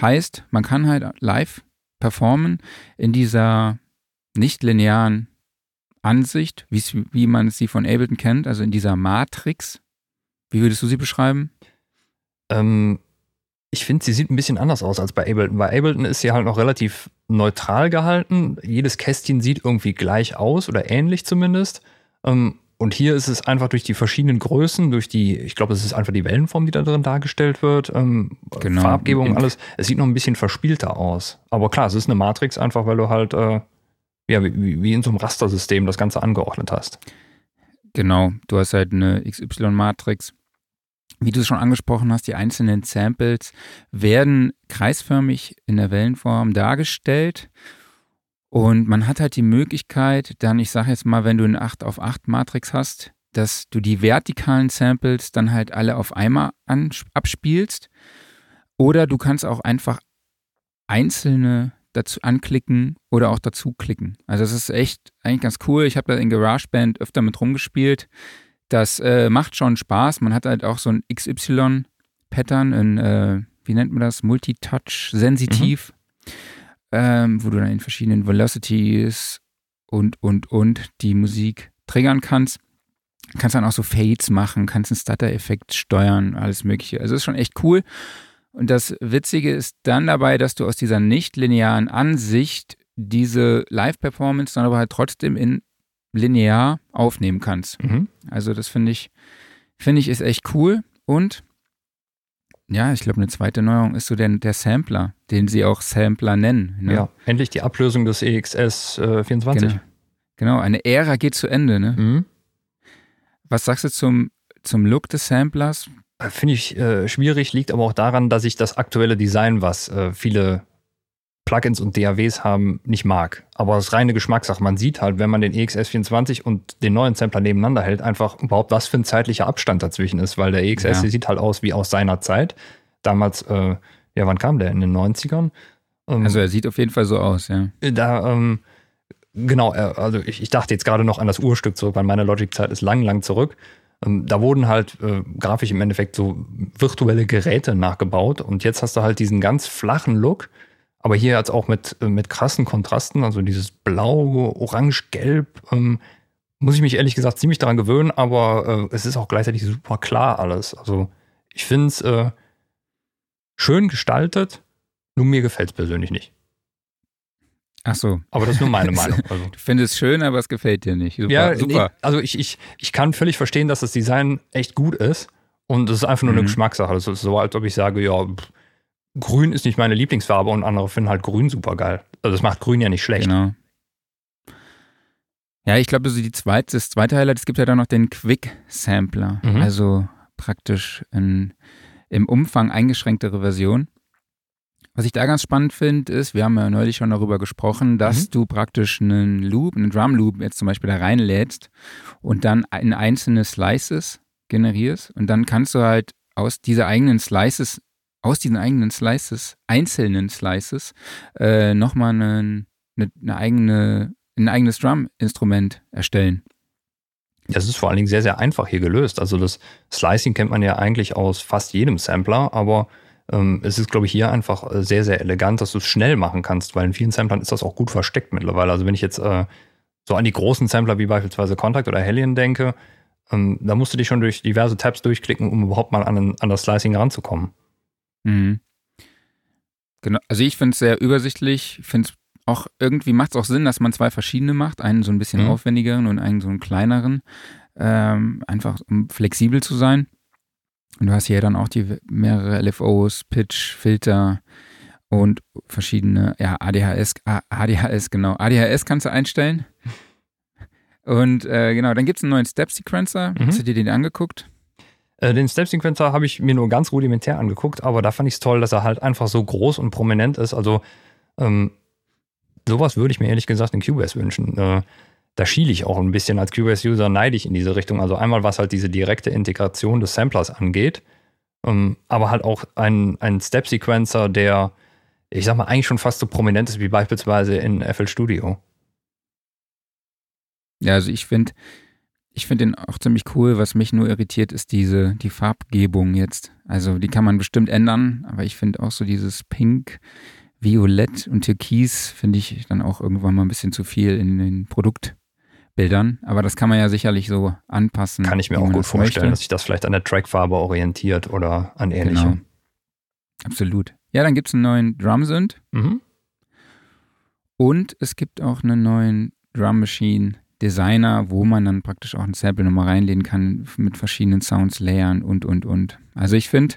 S1: Heißt, man kann halt live performen in dieser nicht linearen Ansicht, wie man sie von Ableton kennt, also in dieser Matrix. Wie würdest du sie beschreiben?
S2: Ähm, ich finde, sie sieht ein bisschen anders aus als bei Ableton. Bei Ableton ist sie halt noch relativ neutral gehalten. Jedes Kästchen sieht irgendwie gleich aus oder ähnlich zumindest. Ähm, und hier ist es einfach durch die verschiedenen Größen, durch die, ich glaube, es ist einfach die Wellenform, die da drin dargestellt wird, ähm, genau. Farbgebung, alles. Es sieht noch ein bisschen verspielter aus. Aber klar, es ist eine Matrix einfach, weil du halt, äh, ja, wie, wie in so einem Rastersystem das Ganze angeordnet hast.
S1: Genau, du hast halt eine XY-Matrix. Wie du es schon angesprochen hast, die einzelnen Samples werden kreisförmig in der Wellenform dargestellt und man hat halt die Möglichkeit, dann, ich sage jetzt mal, wenn du eine 8 auf 8 Matrix hast, dass du die vertikalen Samples dann halt alle auf einmal abspielst. Oder du kannst auch einfach einzelne dazu anklicken oder auch dazu klicken. Also das ist echt eigentlich ganz cool. Ich habe da in GarageBand öfter mit rumgespielt. Das äh, macht schon Spaß. Man hat halt auch so ein XY-Pattern, ein, äh, wie nennt man das? Multitouch-sensitiv. Mhm ähm, wo du dann in verschiedenen Velocities und, und, und die Musik triggern kannst. Kannst dann auch so Fades machen, kannst einen Stutter-Effekt steuern, alles Mögliche. Also ist schon echt cool. Und das Witzige ist dann dabei, dass du aus dieser nicht-linearen Ansicht diese Live-Performance dann aber halt trotzdem in linear aufnehmen kannst. Mhm. Also das finde ich, finde ich ist echt cool. Und ja, ich glaube, eine zweite Neuerung ist so der, der Sampler, den sie auch Sampler nennen.
S2: Ne? Ja, endlich die Ablösung des EXS äh, 24.
S1: Genau. genau. eine Ära geht zu Ende. Ne? Mhm. Was sagst du zum, zum Look des Samplers?
S2: Äh, finde ich äh, schwierig, liegt aber auch daran, dass ich das aktuelle Design, was äh, viele Plugins und DAWs haben, nicht mag. Aber es ist reine Geschmackssache. Man sieht halt, wenn man den EXS24 und den neuen Sampler nebeneinander hält, einfach überhaupt, was für ein zeitlicher Abstand dazwischen ist, weil der EXS ja. sieht halt aus wie aus seiner Zeit. Damals, äh, ja, wann kam der? In den 90ern?
S1: Ähm, also er sieht auf jeden Fall so aus, ja.
S2: Da, ähm, genau, äh, also ich, ich dachte jetzt gerade noch an das Urstück zurück, weil meine Logic-Zeit ist lang, lang zurück. Ähm, da wurden halt äh, grafisch im Endeffekt so virtuelle Geräte nachgebaut und jetzt hast du halt diesen ganz flachen Look aber hier jetzt auch mit, äh, mit krassen Kontrasten, also dieses Blau, Orange, Gelb, ähm, muss ich mich ehrlich gesagt ziemlich daran gewöhnen, aber äh, es ist auch gleichzeitig super klar alles. Also ich finde es äh, schön gestaltet, nur mir gefällt es persönlich nicht.
S1: Ach so.
S2: Aber das ist nur meine Meinung.
S1: Also. Du findest es schön, aber es gefällt dir nicht.
S2: Super, ja, super. Nee, also ich, ich, ich kann völlig verstehen, dass das Design echt gut ist. Und es ist einfach nur mhm. eine Geschmackssache. Es ist so, als ob ich sage, ja, pff, Grün ist nicht meine Lieblingsfarbe und andere finden halt Grün super geil. Also das macht Grün ja nicht schlecht. Genau.
S1: Ja, ich glaube, also die zweite, das zweite Highlight, es gibt ja dann noch den Quick Sampler. Mhm. Also praktisch in, im Umfang eingeschränktere Version. Was ich da ganz spannend finde, ist, wir haben ja neulich schon darüber gesprochen, dass mhm. du praktisch einen Loop, einen Drum Loop jetzt zum Beispiel da reinlädst und dann in einzelne Slices generierst und dann kannst du halt aus dieser eigenen Slices aus diesen eigenen Slices, einzelnen Slices, äh, nochmal eine, eine, eine eigene, ein eigenes Drum-Instrument erstellen.
S2: Das ist vor allen Dingen sehr, sehr einfach hier gelöst. Also das Slicing kennt man ja eigentlich aus fast jedem Sampler, aber ähm, es ist, glaube ich, hier einfach äh, sehr, sehr elegant, dass du es schnell machen kannst, weil in vielen Samplern ist das auch gut versteckt mittlerweile. Also wenn ich jetzt äh, so an die großen Sampler wie beispielsweise Contact oder Hellion denke, ähm, da musst du dich schon durch diverse Tabs durchklicken, um überhaupt mal an, an das Slicing ranzukommen. Mhm.
S1: Genau, also ich finde es sehr übersichtlich. Ich finde es auch irgendwie macht es auch Sinn, dass man zwei verschiedene macht, einen so ein bisschen mhm. aufwendigeren und einen so einen kleineren, ähm, einfach um flexibel zu sein. Und du hast hier dann auch die mehrere LFOs, Pitch, Filter und verschiedene, ja, ADHS, ADHS, genau. ADHS kannst du einstellen. Und äh, genau, dann gibt es einen neuen Step-Sequencer. Mhm. Hast du dir den angeguckt?
S2: Äh, den Step Sequencer habe ich mir nur ganz rudimentär angeguckt, aber da fand ich es toll, dass er halt einfach so groß und prominent ist. Also ähm, sowas würde ich mir ehrlich gesagt in Cubase wünschen. Äh, da schiele ich auch ein bisschen als Cubase-User neidig in diese Richtung. Also einmal, was halt diese direkte Integration des Samplers angeht, ähm, aber halt auch ein, ein Step-Sequencer, der, ich sag mal, eigentlich schon fast so prominent ist wie beispielsweise in FL Studio.
S1: Ja, also ich finde, ich finde den auch ziemlich cool. Was mich nur irritiert, ist diese, die Farbgebung jetzt. Also die kann man bestimmt ändern, aber ich finde auch so dieses Pink, Violett und Türkis finde ich dann auch irgendwann mal ein bisschen zu viel in den Produktbildern. Aber das kann man ja sicherlich so anpassen.
S2: Kann ich mir auch gut vorstellen, möchte. dass sich das vielleicht an der Trackfarbe orientiert oder an ähnlichem. Genau.
S1: Absolut. Ja, dann gibt es einen neuen Drum-Synth
S2: Mhm.
S1: und es gibt auch einen neuen Drum Machine Designer, wo man dann praktisch auch ein Sample nochmal reinlegen kann mit verschiedenen Sounds, Layern und, und, und. Also ich finde,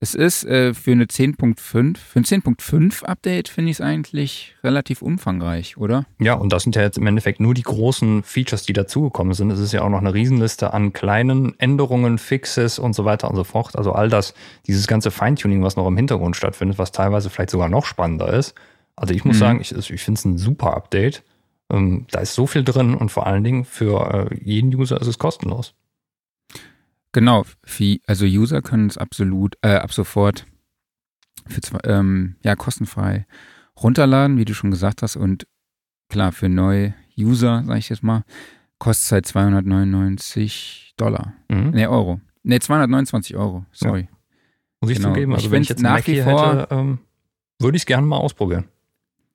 S1: es ist äh, für eine 10.5, für ein 10.5 Update finde ich es eigentlich relativ umfangreich, oder?
S2: Ja, und das sind ja jetzt im Endeffekt nur die großen Features, die dazugekommen sind. Es ist ja auch noch eine Riesenliste an kleinen Änderungen, Fixes und so weiter und so fort. Also all das, dieses ganze Feintuning, was noch im Hintergrund stattfindet, was teilweise vielleicht sogar noch spannender ist. Also ich muss
S1: Mhm.
S2: sagen, ich, ich finde es ein super Update. Ähm, da ist so viel drin und vor allen Dingen für äh, jeden User ist es kostenlos.
S1: Genau, also User können es absolut, äh, ab sofort für zwei, ähm, ja, kostenfrei runterladen, wie du schon gesagt hast. Und klar, für neue User, sage ich jetzt mal, kostet es halt 299 Dollar.
S2: Mhm.
S1: Ne, Euro. Ne, 229 Euro, sorry.
S2: Muss ich
S1: Genau.
S2: zugeben. Also
S1: Ich
S2: wenn ich jetzt
S1: nach wie vor-
S2: hätte, ähm, würde ich es gerne mal ausprobieren.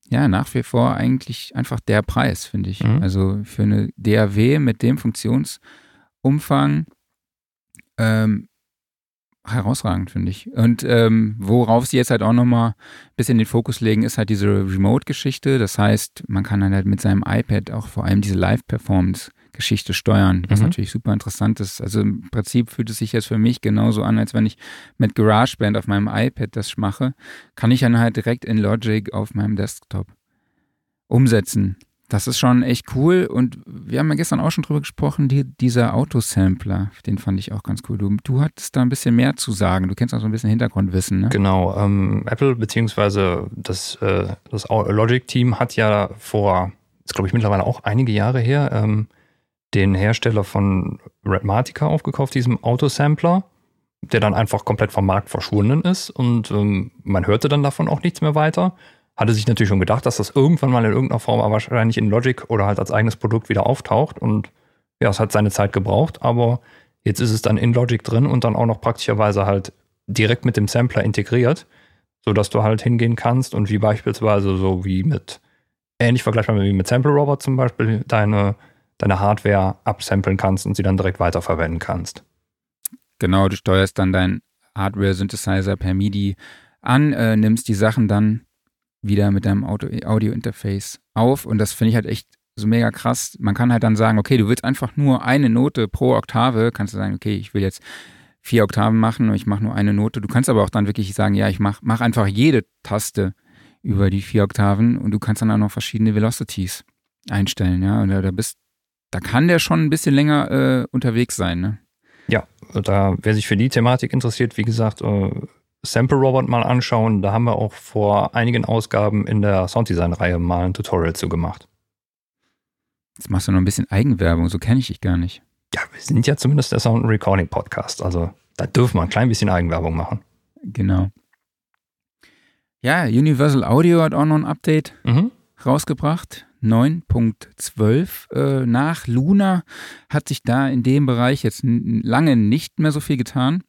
S1: Ja, nach wie vor eigentlich einfach der Preis, finde ich.
S2: Mhm.
S1: Also für eine DAW mit dem Funktionsumfang ähm, herausragend, finde ich. Und ähm, worauf sie jetzt halt auch nochmal ein bisschen den Fokus legen, ist halt diese Remote-Geschichte. Das heißt, man kann dann halt mit seinem iPad auch vor allem diese Live-Performance-Geschichte steuern, was
S2: Mhm.
S1: natürlich super interessant ist. Also im Prinzip fühlt es sich jetzt für mich genauso an, als wenn ich mit GarageBand auf meinem iPad das mache, kann ich dann halt direkt in Logic auf meinem Desktop umsetzen. Das ist schon echt cool und wir haben ja gestern auch schon drüber gesprochen, die, dieser Autosampler, den fand ich auch ganz cool. Du, du hattest da ein bisschen mehr zu sagen. Du kennst auch so ein bisschen Hintergrundwissen, ne?
S2: Genau, ähm, Apple beziehungsweise das, äh, das Logic-Team hat ja vor, ist glaube ich mittlerweile auch einige Jahre her, ähm, den Hersteller von Redmatica aufgekauft, diesem Autosampler, der dann einfach komplett vom Markt verschwunden ist. Und ähm, man hörte dann davon auch nichts mehr weiter. Hatte sich natürlich schon gedacht, dass das irgendwann mal in irgendeiner Form aber wahrscheinlich in Logic oder halt als eigenes Produkt wieder auftaucht. Und ja, es hat seine Zeit gebraucht, aber jetzt ist es dann in Logic drin und dann auch noch praktischerweise halt direkt mit dem Sampler integriert, sodass du halt hingehen kannst und wie beispielsweise so wie mit, ähnlich vergleichbar wie mit Sample Robot zum Beispiel, deine, deine Hardware absamplen kannst und sie dann direkt weiterverwenden kannst.
S1: Genau, du steuerst dann deinen Hardware-Synthesizer per MIDI an, äh, nimmst die Sachen dann wieder mit deinem Audio-Interface auf und das finde ich halt echt so mega krass. Man kann halt dann sagen, okay, du willst einfach nur eine Note pro Oktave, kannst du sagen, okay, ich will jetzt vier Oktaven machen und ich mache nur eine Note. Du kannst aber auch dann wirklich sagen, ja, ich mache mach einfach jede Taste über die vier Oktaven und du kannst dann auch noch verschiedene Velocities einstellen, ja, und da bist, da kann der schon ein bisschen länger äh, unterwegs sein, ne?
S2: Ja, da, wer sich für die Thematik interessiert, wie gesagt, äh, Sample Robot mal anschauen. Da haben wir auch vor einigen Ausgaben in der Sounddesign-Reihe mal ein Tutorial zu gemacht.
S1: Jetzt machst du noch ein bisschen Eigenwerbung, so kenne ich dich gar nicht.
S2: Ja, wir sind ja zumindest der Sound Recording Podcast, also da dürfen wir ein klein bisschen Eigenwerbung machen.
S1: Genau. Ja, Universal Audio hat auch noch ein Update
S2: Mhm.
S1: rausgebracht. 9.12. Äh, nach Luna hat sich da in dem Bereich jetzt lange nicht mehr so viel getan.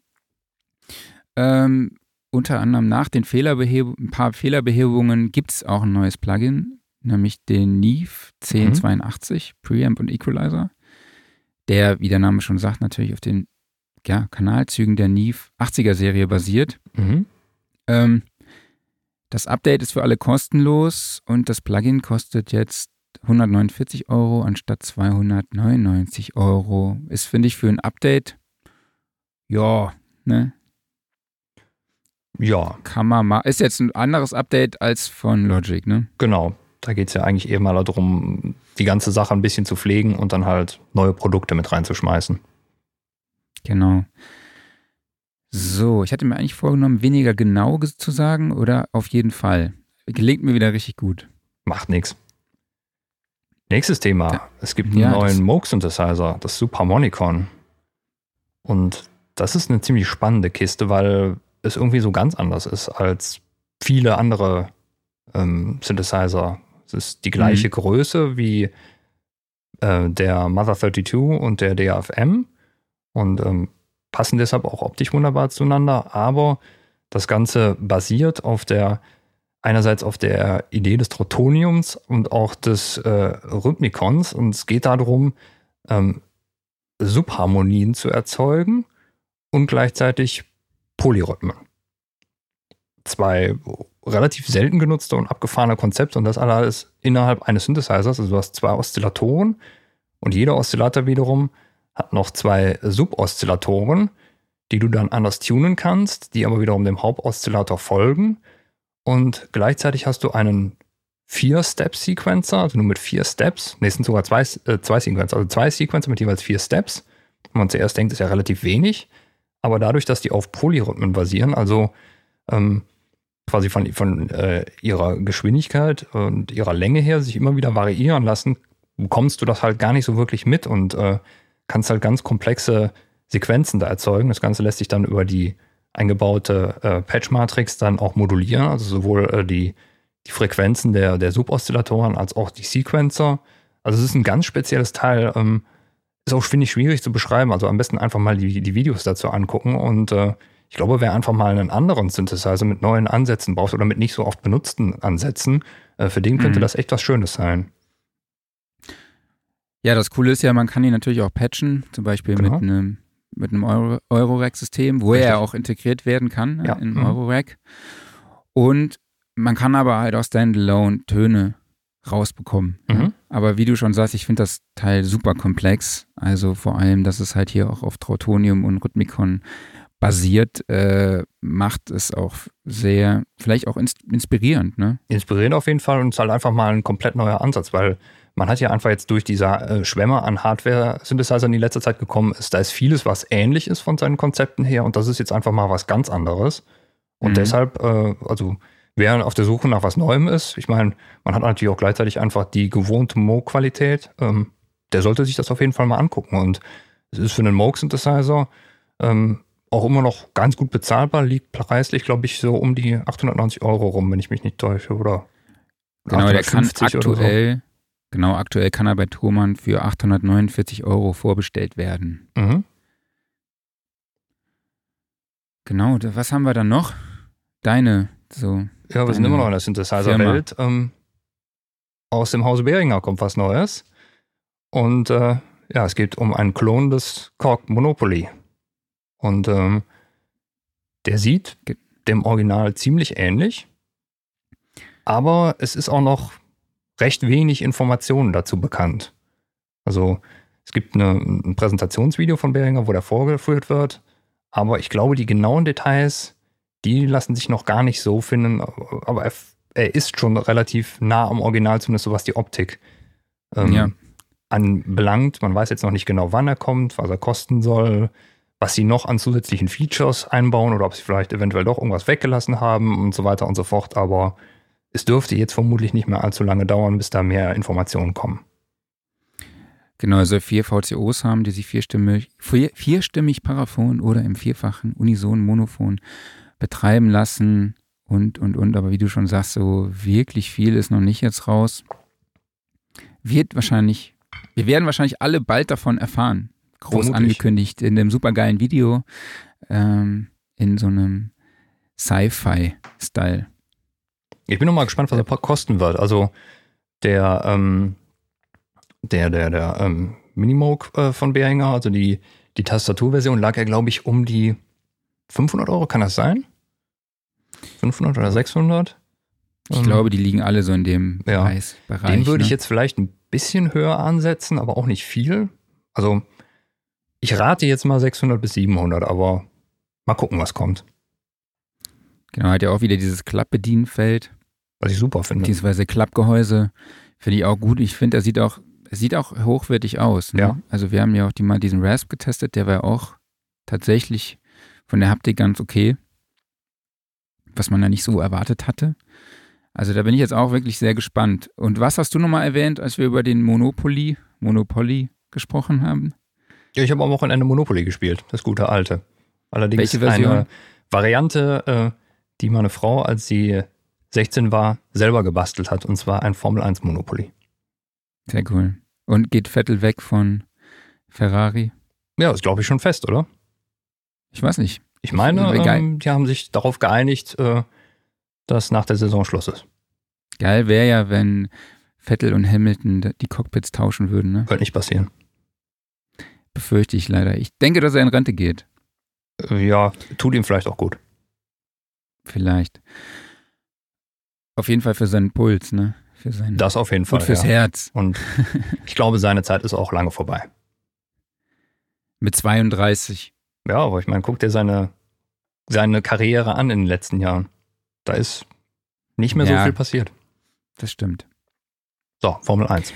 S1: Ähm, unter anderem nach den Fehlerbeheb ein paar Fehlerbehebungen gibt es auch ein neues Plugin, nämlich den Neve 1082 Preamp und Equalizer, der, wie der Name schon sagt, natürlich auf den ja, Kanalzügen der Neve 80er Serie basiert.
S2: Mhm.
S1: Ähm, das Update ist für alle kostenlos und das Plugin kostet jetzt 149 Euro anstatt 299 Euro. Ist, finde ich, für ein Update, ja, ne,
S2: Ja,
S1: kann man mal. Ist jetzt ein anderes Update als von Logic, ne?
S2: genau. Da geht es ja eigentlich eher mal darum, die ganze Sache ein bisschen zu pflegen und dann halt neue Produkte mit reinzuschmeißen.
S1: Genau. So, ich hatte mir eigentlich vorgenommen, weniger genau zu sagen oder auf jeden Fall. Gelingt mir wieder richtig gut.
S2: Macht nichts. Nächstes Thema.
S1: Ja.
S2: Es gibt einen
S1: Ja,
S2: neuen Moog Synthesizer, das Supermonicon. Und das ist eine ziemlich spannende Kiste, weil es irgendwie so ganz anders ist als viele andere ähm, Synthesizer. Es ist die gleiche Größe wie äh, der Mother 32 und der DAFM und ähm, passen deshalb auch optisch wunderbar zueinander, aber das Ganze basiert auf der einerseits auf der Idee des Trotoniums und auch des äh, Rhythmikons. Und es geht darum, ähm, Subharmonien zu erzeugen und gleichzeitig Polyrhythmen. zwei relativ selten genutzte und abgefahrene Konzepte und das alles innerhalb eines Synthesizers. Also du hast zwei Oszillatoren und jeder Oszillator wiederum hat noch zwei Suboszillatoren, die du dann anders tunen kannst, die aber wiederum dem Hauptoszillator folgen. Und gleichzeitig hast du einen Vier-Step-Sequencer, also nur mit vier Steps. Ne, es sind sogar zwei, äh, zwei Sequencer, also zwei Sequencer mit jeweils vier Steps. Wenn man zuerst denkt, ist ja relativ wenig. Aber dadurch, dass die auf Polyrhythmen basieren, also ähm, quasi von, von äh, ihrer Geschwindigkeit und ihrer Länge her sich immer wieder variieren lassen, bekommst du das halt gar nicht so wirklich mit und äh, kannst halt ganz komplexe Sequenzen da erzeugen. Das Ganze lässt sich dann über die eingebaute äh, Patch-Matrix dann auch modulieren, also sowohl äh, die, die Frequenzen der, der Suboszillatoren als auch die Sequencer. Also es ist ein ganz spezielles Teil, ähm, ist auch, finde ich, schwierig zu beschreiben. Also am besten einfach mal die, die Videos dazu angucken und äh, ich glaube, wer einfach mal einen anderen Synthesizer mit neuen Ansätzen braucht oder mit nicht so oft benutzten Ansätzen, äh, für den könnte mhm. das echt was Schönes sein.
S1: Ja, das Coole ist ja, man kann ihn natürlich auch patchen, zum Beispiel genau. mit einem mit einem Euro, Eurorack-System, wo Richtig. er auch integriert werden kann ja. in mhm. Eurorack. Und man kann aber halt auch Standalone Töne rausbekommen. Mhm. Aber wie du schon sagst, ich finde das Teil super komplex. Also vor allem, dass es halt hier auch auf Trautonium und Rhythmikon basiert, äh, macht es auch sehr, vielleicht auch ins inspirierend. Ne?
S2: Inspirierend auf jeden Fall und es ist halt einfach mal ein komplett neuer Ansatz, weil man hat ja einfach jetzt durch diese äh, Schwämme an Hardware-Synthesizern in letzter Zeit gekommen ist, da ist vieles, was ähnlich ist von seinen Konzepten her und das ist jetzt einfach mal was ganz anderes. Und mhm. deshalb, äh, also wer auf der Suche nach was Neuem ist, ich meine, man hat natürlich auch gleichzeitig einfach die gewohnte Moog-Qualität, ähm, der sollte sich das auf jeden Fall mal angucken. Und es ist für einen Moog-Synthesizer ähm, auch immer noch ganz gut bezahlbar, liegt preislich, glaube ich, so um die 890 Euro rum, wenn ich mich nicht täusche, oder?
S1: Genau, der kann aktuell. Genau, aktuell kann er bei Thomann für 849 Euro vorbestellt werden. Mhm. Genau, was haben wir dann noch? Deine, so.
S2: Ja, wir sind immer noch in der Synthesizer-Welt. Ähm, aus dem Hause Behringer kommt was Neues. Und äh, ja, es geht um einen Klon des Korg Monopoly. Und ähm, der sieht dem Original ziemlich ähnlich, aber es ist auch noch recht wenig Informationen dazu bekannt. Also es gibt eine, ein Präsentationsvideo von Behringer, wo der vorgeführt wird, aber ich glaube, die genauen Details, die lassen sich noch gar nicht so finden, aber er, er ist schon relativ nah am Original, zumindest so was die Optik ähm, ja. anbelangt. Man weiß jetzt noch nicht genau, wann er kommt, was er kosten soll, was sie noch an zusätzlichen Features einbauen oder ob sie vielleicht eventuell doch irgendwas weggelassen haben und so weiter und so fort. Aber es dürfte jetzt vermutlich nicht mehr allzu lange dauern, bis da mehr Informationen kommen.
S1: Genau, also vier VCOs haben, die sich vierstimmig, vier, vierstimmig Paraphon oder im vierfachen Unison Monophon betreiben lassen und, und, und. Aber wie du schon sagst, so wirklich viel ist noch nicht jetzt raus. Wird wahrscheinlich, wir werden wahrscheinlich alle bald davon erfahren groß Vermutlich. angekündigt in dem supergeilen Video ähm, in so einem Sci-Fi-Style.
S2: Ich bin noch mal gespannt, was er kosten wird. Also der, ähm, der, der, der ähm, Minimoog äh, von Behringer, also die, die Tastaturversion, lag ja, glaube ich, um die 500 Euro. Kann das sein? 500 oder 600?
S1: Ich ähm, glaube, die liegen alle so in dem ja. Preisbereich.
S2: Den würde ne? ich jetzt vielleicht ein bisschen höher ansetzen, aber auch nicht viel. Also ich rate jetzt mal 600 bis 700, aber mal gucken, was kommt.
S1: Genau, hat ja auch wieder dieses Klappbedienfeld.
S2: Was ich super finde.
S1: Beziehungsweise Klappgehäuse. Finde ich auch gut. Ich finde, er sieht auch, er sieht auch hochwertig aus. Ne?
S2: Ja.
S1: Also wir haben ja auch die, mal diesen Rasp getestet, der war auch tatsächlich von der Haptik ganz okay. Was man ja nicht so erwartet hatte. Also da bin ich jetzt auch wirklich sehr gespannt. Und was hast du nochmal erwähnt, als wir über den Monopoly, Monopoly gesprochen haben?
S2: Ja, ich habe am Wochenende Monopoly gespielt, das gute alte. Allerdings Welche Version? eine Variante, äh, die meine Frau, als sie 16 war, selber gebastelt hat, und zwar ein Formel 1 Monopoly.
S1: Sehr cool. Und geht Vettel weg von Ferrari?
S2: Ja, das glaube ich schon fest, oder?
S1: Ich weiß nicht.
S2: Ich meine, ähm, die haben sich darauf geeinigt, äh, dass nach der Saison Schluss ist.
S1: Geil wäre ja, wenn Vettel und Hamilton die Cockpits tauschen würden, ne?
S2: Wird nicht passieren
S1: befürchte ich leider. Ich denke, dass er in Rente geht.
S2: Ja, tut ihm vielleicht auch gut.
S1: Vielleicht. Auf jeden Fall für seinen Puls, ne? Für seinen
S2: Das auf jeden Fall.
S1: und fürs
S2: ja.
S1: Herz.
S2: Und ich glaube, seine Zeit ist auch lange vorbei.
S1: Mit 32.
S2: Ja, aber ich meine, guck dir seine, seine Karriere an in den letzten Jahren. Da ist nicht mehr
S1: Ja.
S2: so viel passiert.
S1: Das stimmt.
S2: So, Formel 1.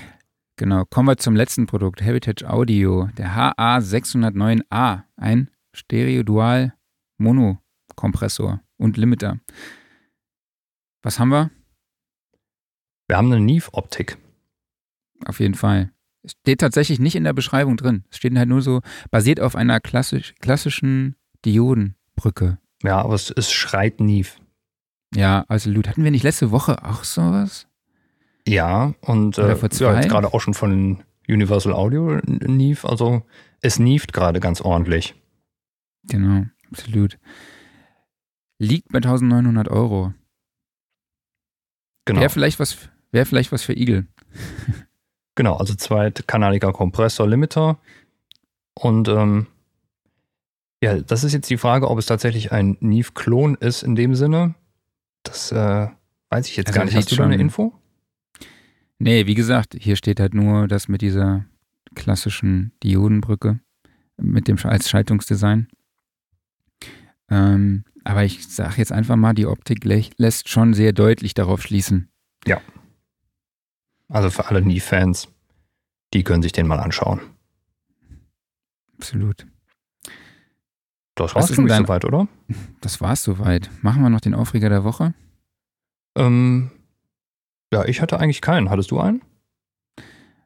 S1: Genau. Kommen wir zum letzten Produkt. Heritage Audio. Der HA609A. Ein Stereo-Dual-Mono-Kompressor und Limiter. Was haben wir?
S2: Wir haben eine Neve-Optik.
S1: Auf jeden Fall. Es steht tatsächlich nicht in der Beschreibung drin. Es steht halt nur so, basiert auf einer klassisch, klassischen Diodenbrücke.
S2: Ja, aber es, es schreit Neve.
S1: Ja, also Loot, hatten wir nicht letzte Woche auch sowas?
S2: Ja, und äh, ja, jetzt gerade auch schon von Universal Audio Neve. Also es nieft gerade ganz ordentlich.
S1: Genau, absolut. Liegt bei 1900 Euro.
S2: Genau.
S1: Wäre vielleicht, was- wäre vielleicht was für Igel.
S2: Genau, also zweitkanaliger Kompressor, Limiter. Und ähm, ja, das ist jetzt die Frage, ob es tatsächlich ein Neve-Klon ist in dem Sinne. Das äh, weiß ich jetzt
S1: Also
S2: gar nicht. Hast du da eine Info?
S1: Nee, wie gesagt, hier steht halt nur das mit dieser klassischen Diodenbrücke mit dem als Schaltungsdesign. Ähm, aber ich sage jetzt einfach mal, die Optik lä- lässt schon sehr deutlich darauf schließen.
S2: Also für alle Neve-Fans, die können sich den mal anschauen.
S1: Absolut.
S2: Das war's
S1: dein-
S2: soweit, oder?
S1: Das war's soweit. Machen wir noch den Aufreger der Woche?
S2: Ähm, ja, ich hatte eigentlich keinen. Hattest du einen?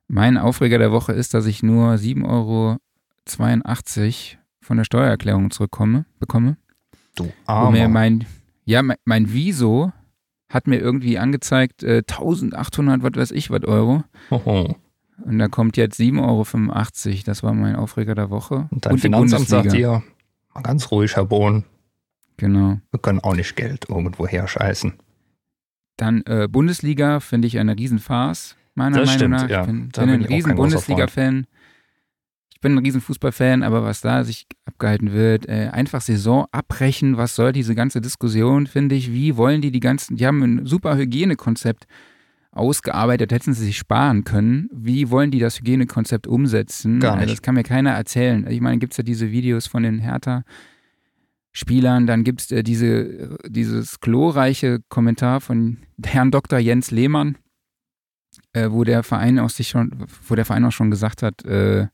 S1: Mein Aufreger der Woche ist, dass ich nur 7,82 Euro von der Steuererklärung zurückkomme, bekomme.
S2: Du
S1: Wo mir
S2: Armer.
S1: mein, ja, mein, mein Viso hat mir irgendwie angezeigt, äh, 1800, was weiß ich, was Euro.
S2: Hoho.
S1: Und da kommt jetzt 7,85 Euro. Das war mein Aufreger der Woche.
S2: Und dein
S1: die
S2: Finanzamt sagt dir, mal ganz ruhig, Herr Bohn,
S1: Genau.
S2: wir können auch nicht Geld irgendwo herscheißen.
S1: Dann äh, Bundesliga finde ich eine Riesenfarce, meiner
S2: Das
S1: Meinung
S2: stimmt,
S1: nach.
S2: ja.
S1: Ich bin, bin ein riesen Bundesliga-Fan. Ich bin ein riesen Fußballfan, aber was da sich abgehalten wird, äh, einfach Saison abbrechen, was soll diese ganze Diskussion, finde ich, wie wollen die die ganzen, die haben ein super Hygienekonzept ausgearbeitet, hätten sie sich sparen können. Wie wollen die das Hygienekonzept umsetzen?
S2: Gar
S1: Also
S2: nicht.
S1: das kann mir keiner erzählen. Ich meine, gibt es ja diese Videos von den Hertha Spielern, dann gibt es äh, diese, dieses glorreiche Kommentar von Herrn Dr. Jens Lehmann, äh, wo der Verein auch sich schon, wo der Verein auch schon gesagt hat, äh,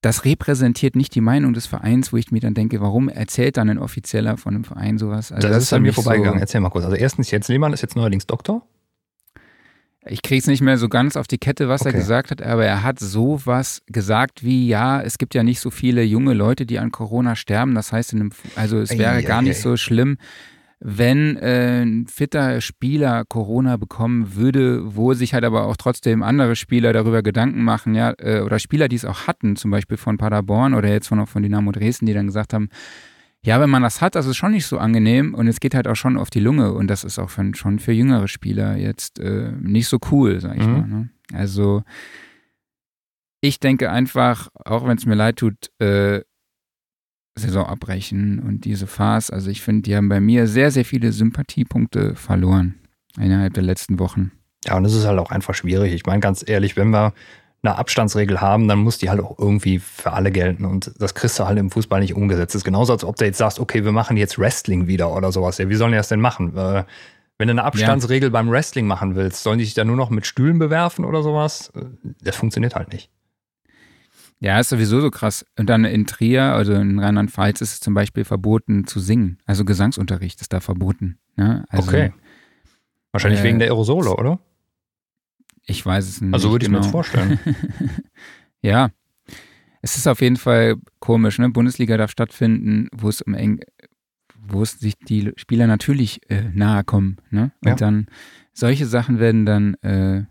S1: das repräsentiert nicht die Meinung des Vereins, wo ich mir dann denke, warum erzählt dann ein Offizieller von einem Verein sowas? Also
S2: das, ist
S1: für
S2: an mir vorbeigegangen.
S1: So,
S2: Erzähl mal kurz. Also erstens, Jens Lehmann ist jetzt neuerdings Doktor.
S1: ich kriege es nicht mehr so ganz auf die Kette, was er
S2: Okay.
S1: gesagt hat, aber er hat sowas gesagt wie, ja, es gibt ja nicht so viele junge Leute, die an Corona sterben. Das heißt, in einem, also es wäre
S2: Ei,
S1: gar
S2: ei,
S1: nicht so schlimm, wenn äh, ein fitter Spieler Corona bekommen würde, wo sich halt aber auch trotzdem andere Spieler darüber Gedanken machen, ja, äh, oder Spieler, die es auch hatten, zum Beispiel von Paderborn oder jetzt von, von Dynamo Dresden, die dann gesagt haben, ja, wenn man das hat, das ist schon nicht so angenehm und es geht halt auch schon auf die Lunge und das ist auch für, schon für jüngere Spieler jetzt äh, nicht so cool, sag ich
S2: Mhm.
S1: mal. Ne? Also ich denke einfach, auch wenn es mir leid tut, äh, Saison abbrechen und diese Farce, also ich finde, die haben bei mir sehr, sehr viele Sympathiepunkte verloren innerhalb der letzten Wochen.
S2: Ja, und es ist halt auch einfach schwierig. Ich meine, ganz ehrlich, wenn wir eine Abstandsregel haben, dann muss die halt auch irgendwie für alle gelten. Und das kriegst du halt im Fußball nicht umgesetzt. Das ist genauso, als ob du jetzt sagst, okay, wir machen jetzt Wrestling wieder oder sowas. Ja, wie sollen die das denn machen? Äh, Wenn du eine Abstandsregel beim Wrestling machen willst, sollen die sich dann nur noch mit Stühlen bewerfen oder sowas? Äh, Das funktioniert halt nicht.
S1: Ja, ist sowieso so krass. Und dann in Trier, also in Rheinland-Pfalz, ist es zum Beispiel verboten zu singen. Also Gesangsunterricht ist da verboten. Ne? Also,
S2: Okay. Wahrscheinlich
S1: Äh,
S2: wegen der Aerosole, oder?
S1: Ich weiß es nicht.
S2: Also würde ich mir
S1: genau.
S2: das vorstellen.
S1: ja. Es ist auf jeden Fall komisch, ne? Bundesliga darf stattfinden, wo es um eng, wo es sich die Spieler natürlich äh, nahe kommen, ne? Und
S2: Ja.
S1: dann solche Sachen werden dann äh,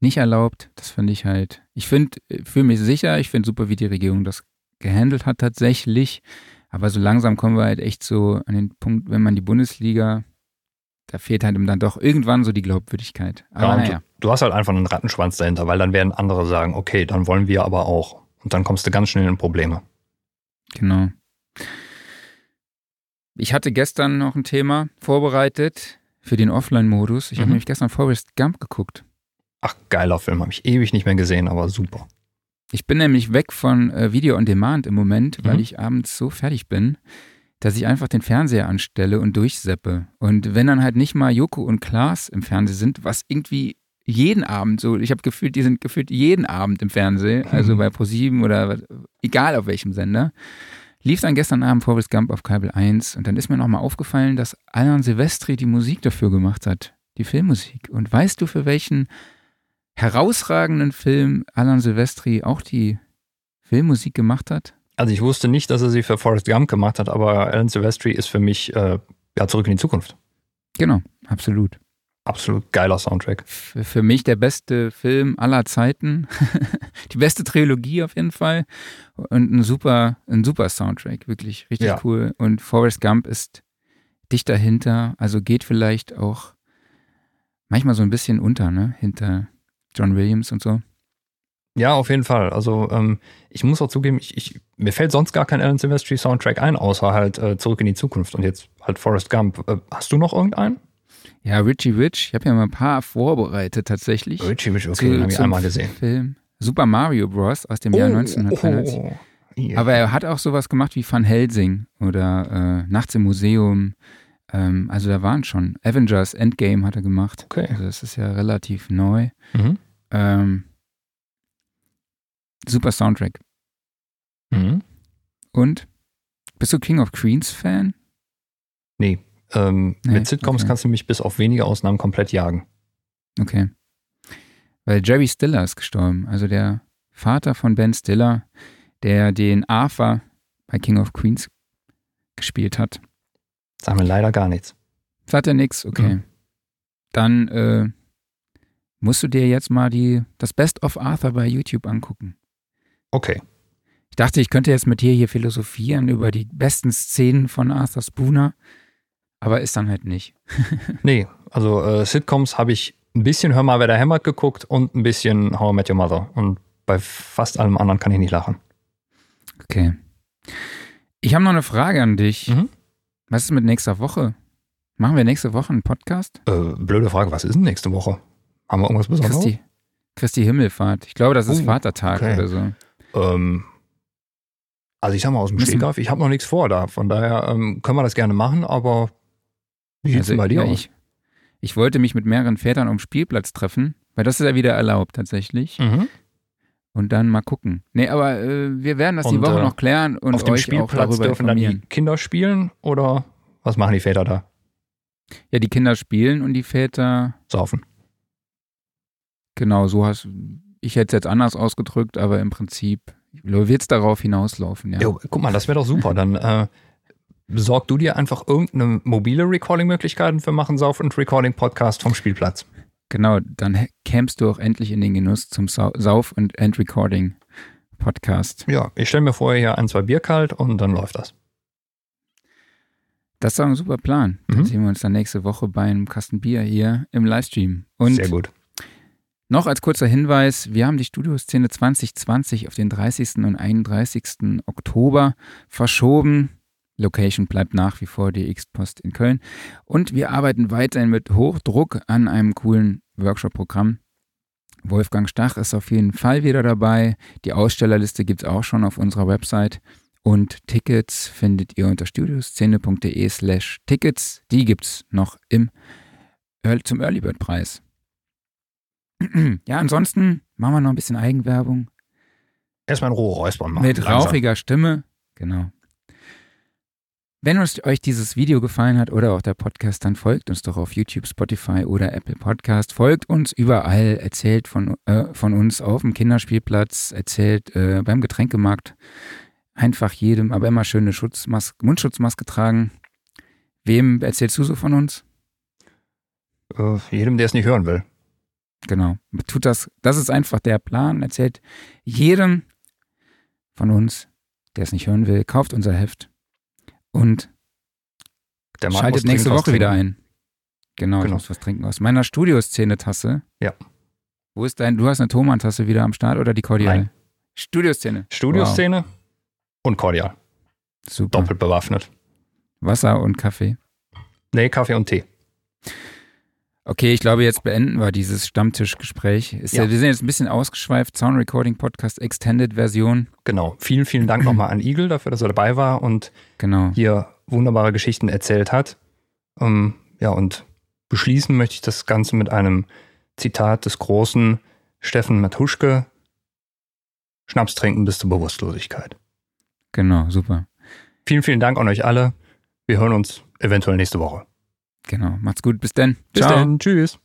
S1: nicht erlaubt. Das finde ich halt. Ich finde, fühle mich sicher, ich finde super, wie die Regierung das gehandelt hat tatsächlich. Aber so langsam kommen wir halt echt so an den Punkt, wenn man die Bundesliga, da fehlt halt dann doch irgendwann so die Glaubwürdigkeit. Aber
S2: Ja,
S1: naja.
S2: du, du hast halt einfach einen Rattenschwanz dahinter, weil dann werden andere sagen, okay, dann wollen wir aber auch. Und dann kommst du ganz schnell in Probleme.
S1: Genau. Ich hatte gestern noch ein Thema vorbereitet für den Offline-Modus. Ich habe
S2: Mhm.
S1: nämlich gestern Forrest Gump geguckt.
S2: Ach, geiler Film, habe ich ewig nicht mehr gesehen, aber super.
S1: Ich bin nämlich weg von äh, Video on Demand im Moment, weil
S2: Mhm.
S1: ich abends so fertig bin, dass ich einfach den Fernseher anstelle und durchseppe. Und wenn dann halt nicht mal Joko und Klaas im Fernsehen sind, was irgendwie jeden Abend so, ich habe gefühlt, die sind gefühlt jeden Abend im Fernsehen, also
S2: Mhm.
S1: bei ProSieben oder egal auf welchem Sender, lief dann gestern Abend Forrest Gump auf Kabel 1 und dann ist mir nochmal aufgefallen, dass Alan Silvestri die Musik dafür gemacht hat, die Filmmusik. Und weißt du, für welchen herausragenden Film Alan Silvestri auch die Filmmusik gemacht hat?
S2: Also ich wusste nicht, dass er sie für Forrest Gump gemacht hat, aber Alan Silvestri ist für mich äh, ja zurück in die Zukunft.
S1: Genau, absolut.
S2: Absolut geiler Soundtrack.
S1: Für, für mich der beste Film aller Zeiten. die beste Trilogie auf jeden Fall. Und ein super, ein super Soundtrack, wirklich richtig
S2: Ja.
S1: cool. Und Forrest Gump ist dicht dahinter, also geht vielleicht auch manchmal so ein bisschen unter, ne? Hinter John Williams und so.
S2: Ja, auf jeden Fall. Also ähm, ich muss auch zugeben, ich, ich, mir fällt sonst gar kein Alan Silvestri Soundtrack ein, außer halt äh, Zurück in die Zukunft und jetzt halt Forrest Gump. Äh, hast du noch irgendeinen?
S1: Ja, Richie Rich, ich habe ja mal ein paar vorbereitet tatsächlich.
S2: Richie Rich, okay, den habe ich einmal gesehen.
S1: Film. Super Mario Bros. aus dem Jahr 1993.
S2: oh, ja.
S1: Aber er hat auch sowas gemacht wie Van Helsing oder äh, Nachts im Museum. Ähm, also da waren schon. Avengers Endgame hat er gemacht.
S2: Okay.
S1: Also das ist ja relativ neu.
S2: Mhm.
S1: Ähm, super Soundtrack.
S2: Mhm.
S1: Und bist du King of Queens Fan?
S2: Nee. Ähm,
S1: Nee,
S2: mit Sitcoms
S1: okay.
S2: kannst du mich bis auf wenige Ausnahmen komplett jagen.
S1: Okay. Weil Jerry Stiller ist gestorben. Also der Vater von Ben Stiller, der den Arthur bei King of Queens gespielt hat.
S2: Sagen wir leider gar nichts.
S1: Sagt er nix? Okay.
S2: Mhm.
S1: Dann äh, musst du dir jetzt mal die, das Best of Arthur bei YouTube angucken.
S2: Okay.
S1: Ich dachte, ich könnte jetzt mit dir hier philosophieren über die besten Szenen von Arthur Spooner, aber ist dann halt nicht.
S2: Nee, also äh, Sitcoms habe ich ein bisschen Hör mal, wer da hämmert geguckt und ein bisschen How I Met Your Mother. Und bei fast allem anderen kann ich nicht lachen.
S1: Okay. Ich habe noch eine Frage an dich.
S2: Mhm.
S1: Was ist mit nächster Woche? Machen wir nächste Woche einen Podcast?
S2: Äh, blöde Frage, was ist denn nächste Woche? Haben wir irgendwas Besonderes?
S1: Christi, Christi Himmelfahrt. Ich glaube, das ist
S2: Oh,
S1: Vatertag
S2: okay.
S1: oder so.
S2: Ähm, also ich sag mal aus dem Stegreif, ich habe noch nichts vor da. Von daher ähm, können wir das gerne machen, aber wie sieht's
S1: Also,
S2: denn bei dir
S1: ja,
S2: aus?
S1: ich, ich wollte mich mit mehreren Vätern am Spielplatz treffen, weil das ist ja wieder erlaubt tatsächlich.
S2: Mhm.
S1: Und dann mal gucken. Nee, aber äh, wir werden das die
S2: Und,
S1: Woche
S2: äh,
S1: noch klären und
S2: Auf dem
S1: euch auch
S2: Spielplatz
S1: darüber
S2: dürfen dann die Kinder spielen oder was machen die Väter da?
S1: Ja, die Kinder spielen und die Väter,
S2: Saufen.
S1: genau, so hast ich hätte es jetzt anders ausgedrückt, aber im Prinzip wird es darauf hinauslaufen, ja.
S2: Jo, guck mal, das wäre doch super. Dann äh, besorg du dir einfach irgendeine mobile Recording-Möglichkeiten für Machen, Sauf und Recording-Podcast vom Spielplatz.
S1: Genau, dann kämst du auch endlich in den Genuss zum Sau- Sauf- und End-Recording-Podcast.
S2: Ja, ich stelle mir vorher hier ein, zwei Bier kalt und dann läuft das.
S1: Das ist doch ein super Plan. Dann
S2: Mhm.
S1: sehen wir uns dann nächste Woche bei einem Kasten Bier hier im Livestream. Und
S2: Sehr gut.
S1: Noch als kurzer Hinweis, wir haben die Studioszene 2020 auf den 30. und 31. Oktober verschoben. Location bleibt nach wie vor die X-Post in Köln. Und wir arbeiten weiterhin mit Hochdruck an einem coolen Workshop-Programm. Wolfgang Stach ist auf jeden Fall wieder dabei. Die Ausstellerliste gibt es auch schon auf unserer Website. Und Tickets findet ihr unter studioszene.de slash Tickets. Die gibt es noch im, zum Early Bird Preis. Ja, ansonsten machen wir noch ein bisschen Eigenwerbung.
S2: Erstmal ein rohe Räuspern machen.
S1: Mit rauchiger Stimme. Genau. Wenn uns, euch dieses Video gefallen hat oder auch der Podcast, dann folgt uns doch auf YouTube, Spotify oder Apple Podcast. Folgt uns überall, erzählt von, äh, von uns auf dem Kinderspielplatz, erzählt äh, beim Getränkemarkt. Einfach jedem, aber immer schöne Schutzmaske, Mundschutzmaske tragen. Wem erzählst du so von uns?
S2: Äh, jedem, der es nicht hören will.
S1: Genau. Tut das, das ist einfach der Plan. Erzählt jedem von uns, der es nicht hören will, kauft unser Heft und schaltet nächste Woche wieder ein. Genau, ich
S2: Genau.
S1: muss was trinken aus meiner Studioszene-Tasse.
S2: Ja.
S1: Wo ist dein, du hast eine Thomann-Tasse wieder am Start oder die Cordial?
S2: Nein.
S1: Studioszene.
S2: Studioszene und Cordial.
S1: Wow. Super.
S2: Doppelt bewaffnet.
S1: Wasser und Kaffee.
S2: Nee, Kaffee und Tee.
S1: Okay, ich glaube, jetzt beenden wir dieses Stammtischgespräch. Ist ja.
S2: Ja.
S1: wir sind jetzt ein bisschen ausgeschweift. Sound Recording Podcast Extended Version.
S2: Genau. Vielen, vielen Dank nochmal an Igel dafür, dass er dabei war und
S1: Genau.
S2: hier wunderbare Geschichten erzählt hat. Ähm, ja, und beschließen möchte ich das Ganze mit einem Zitat des großen Steffen Matuschke. Schnaps trinken bis zur Bewusstlosigkeit.
S1: Genau, super.
S2: Vielen, vielen Dank an euch alle. Wir hören uns eventuell nächste Woche.
S1: Genau. Macht's gut. Bis dann.
S2: Bis dann. Tschüss.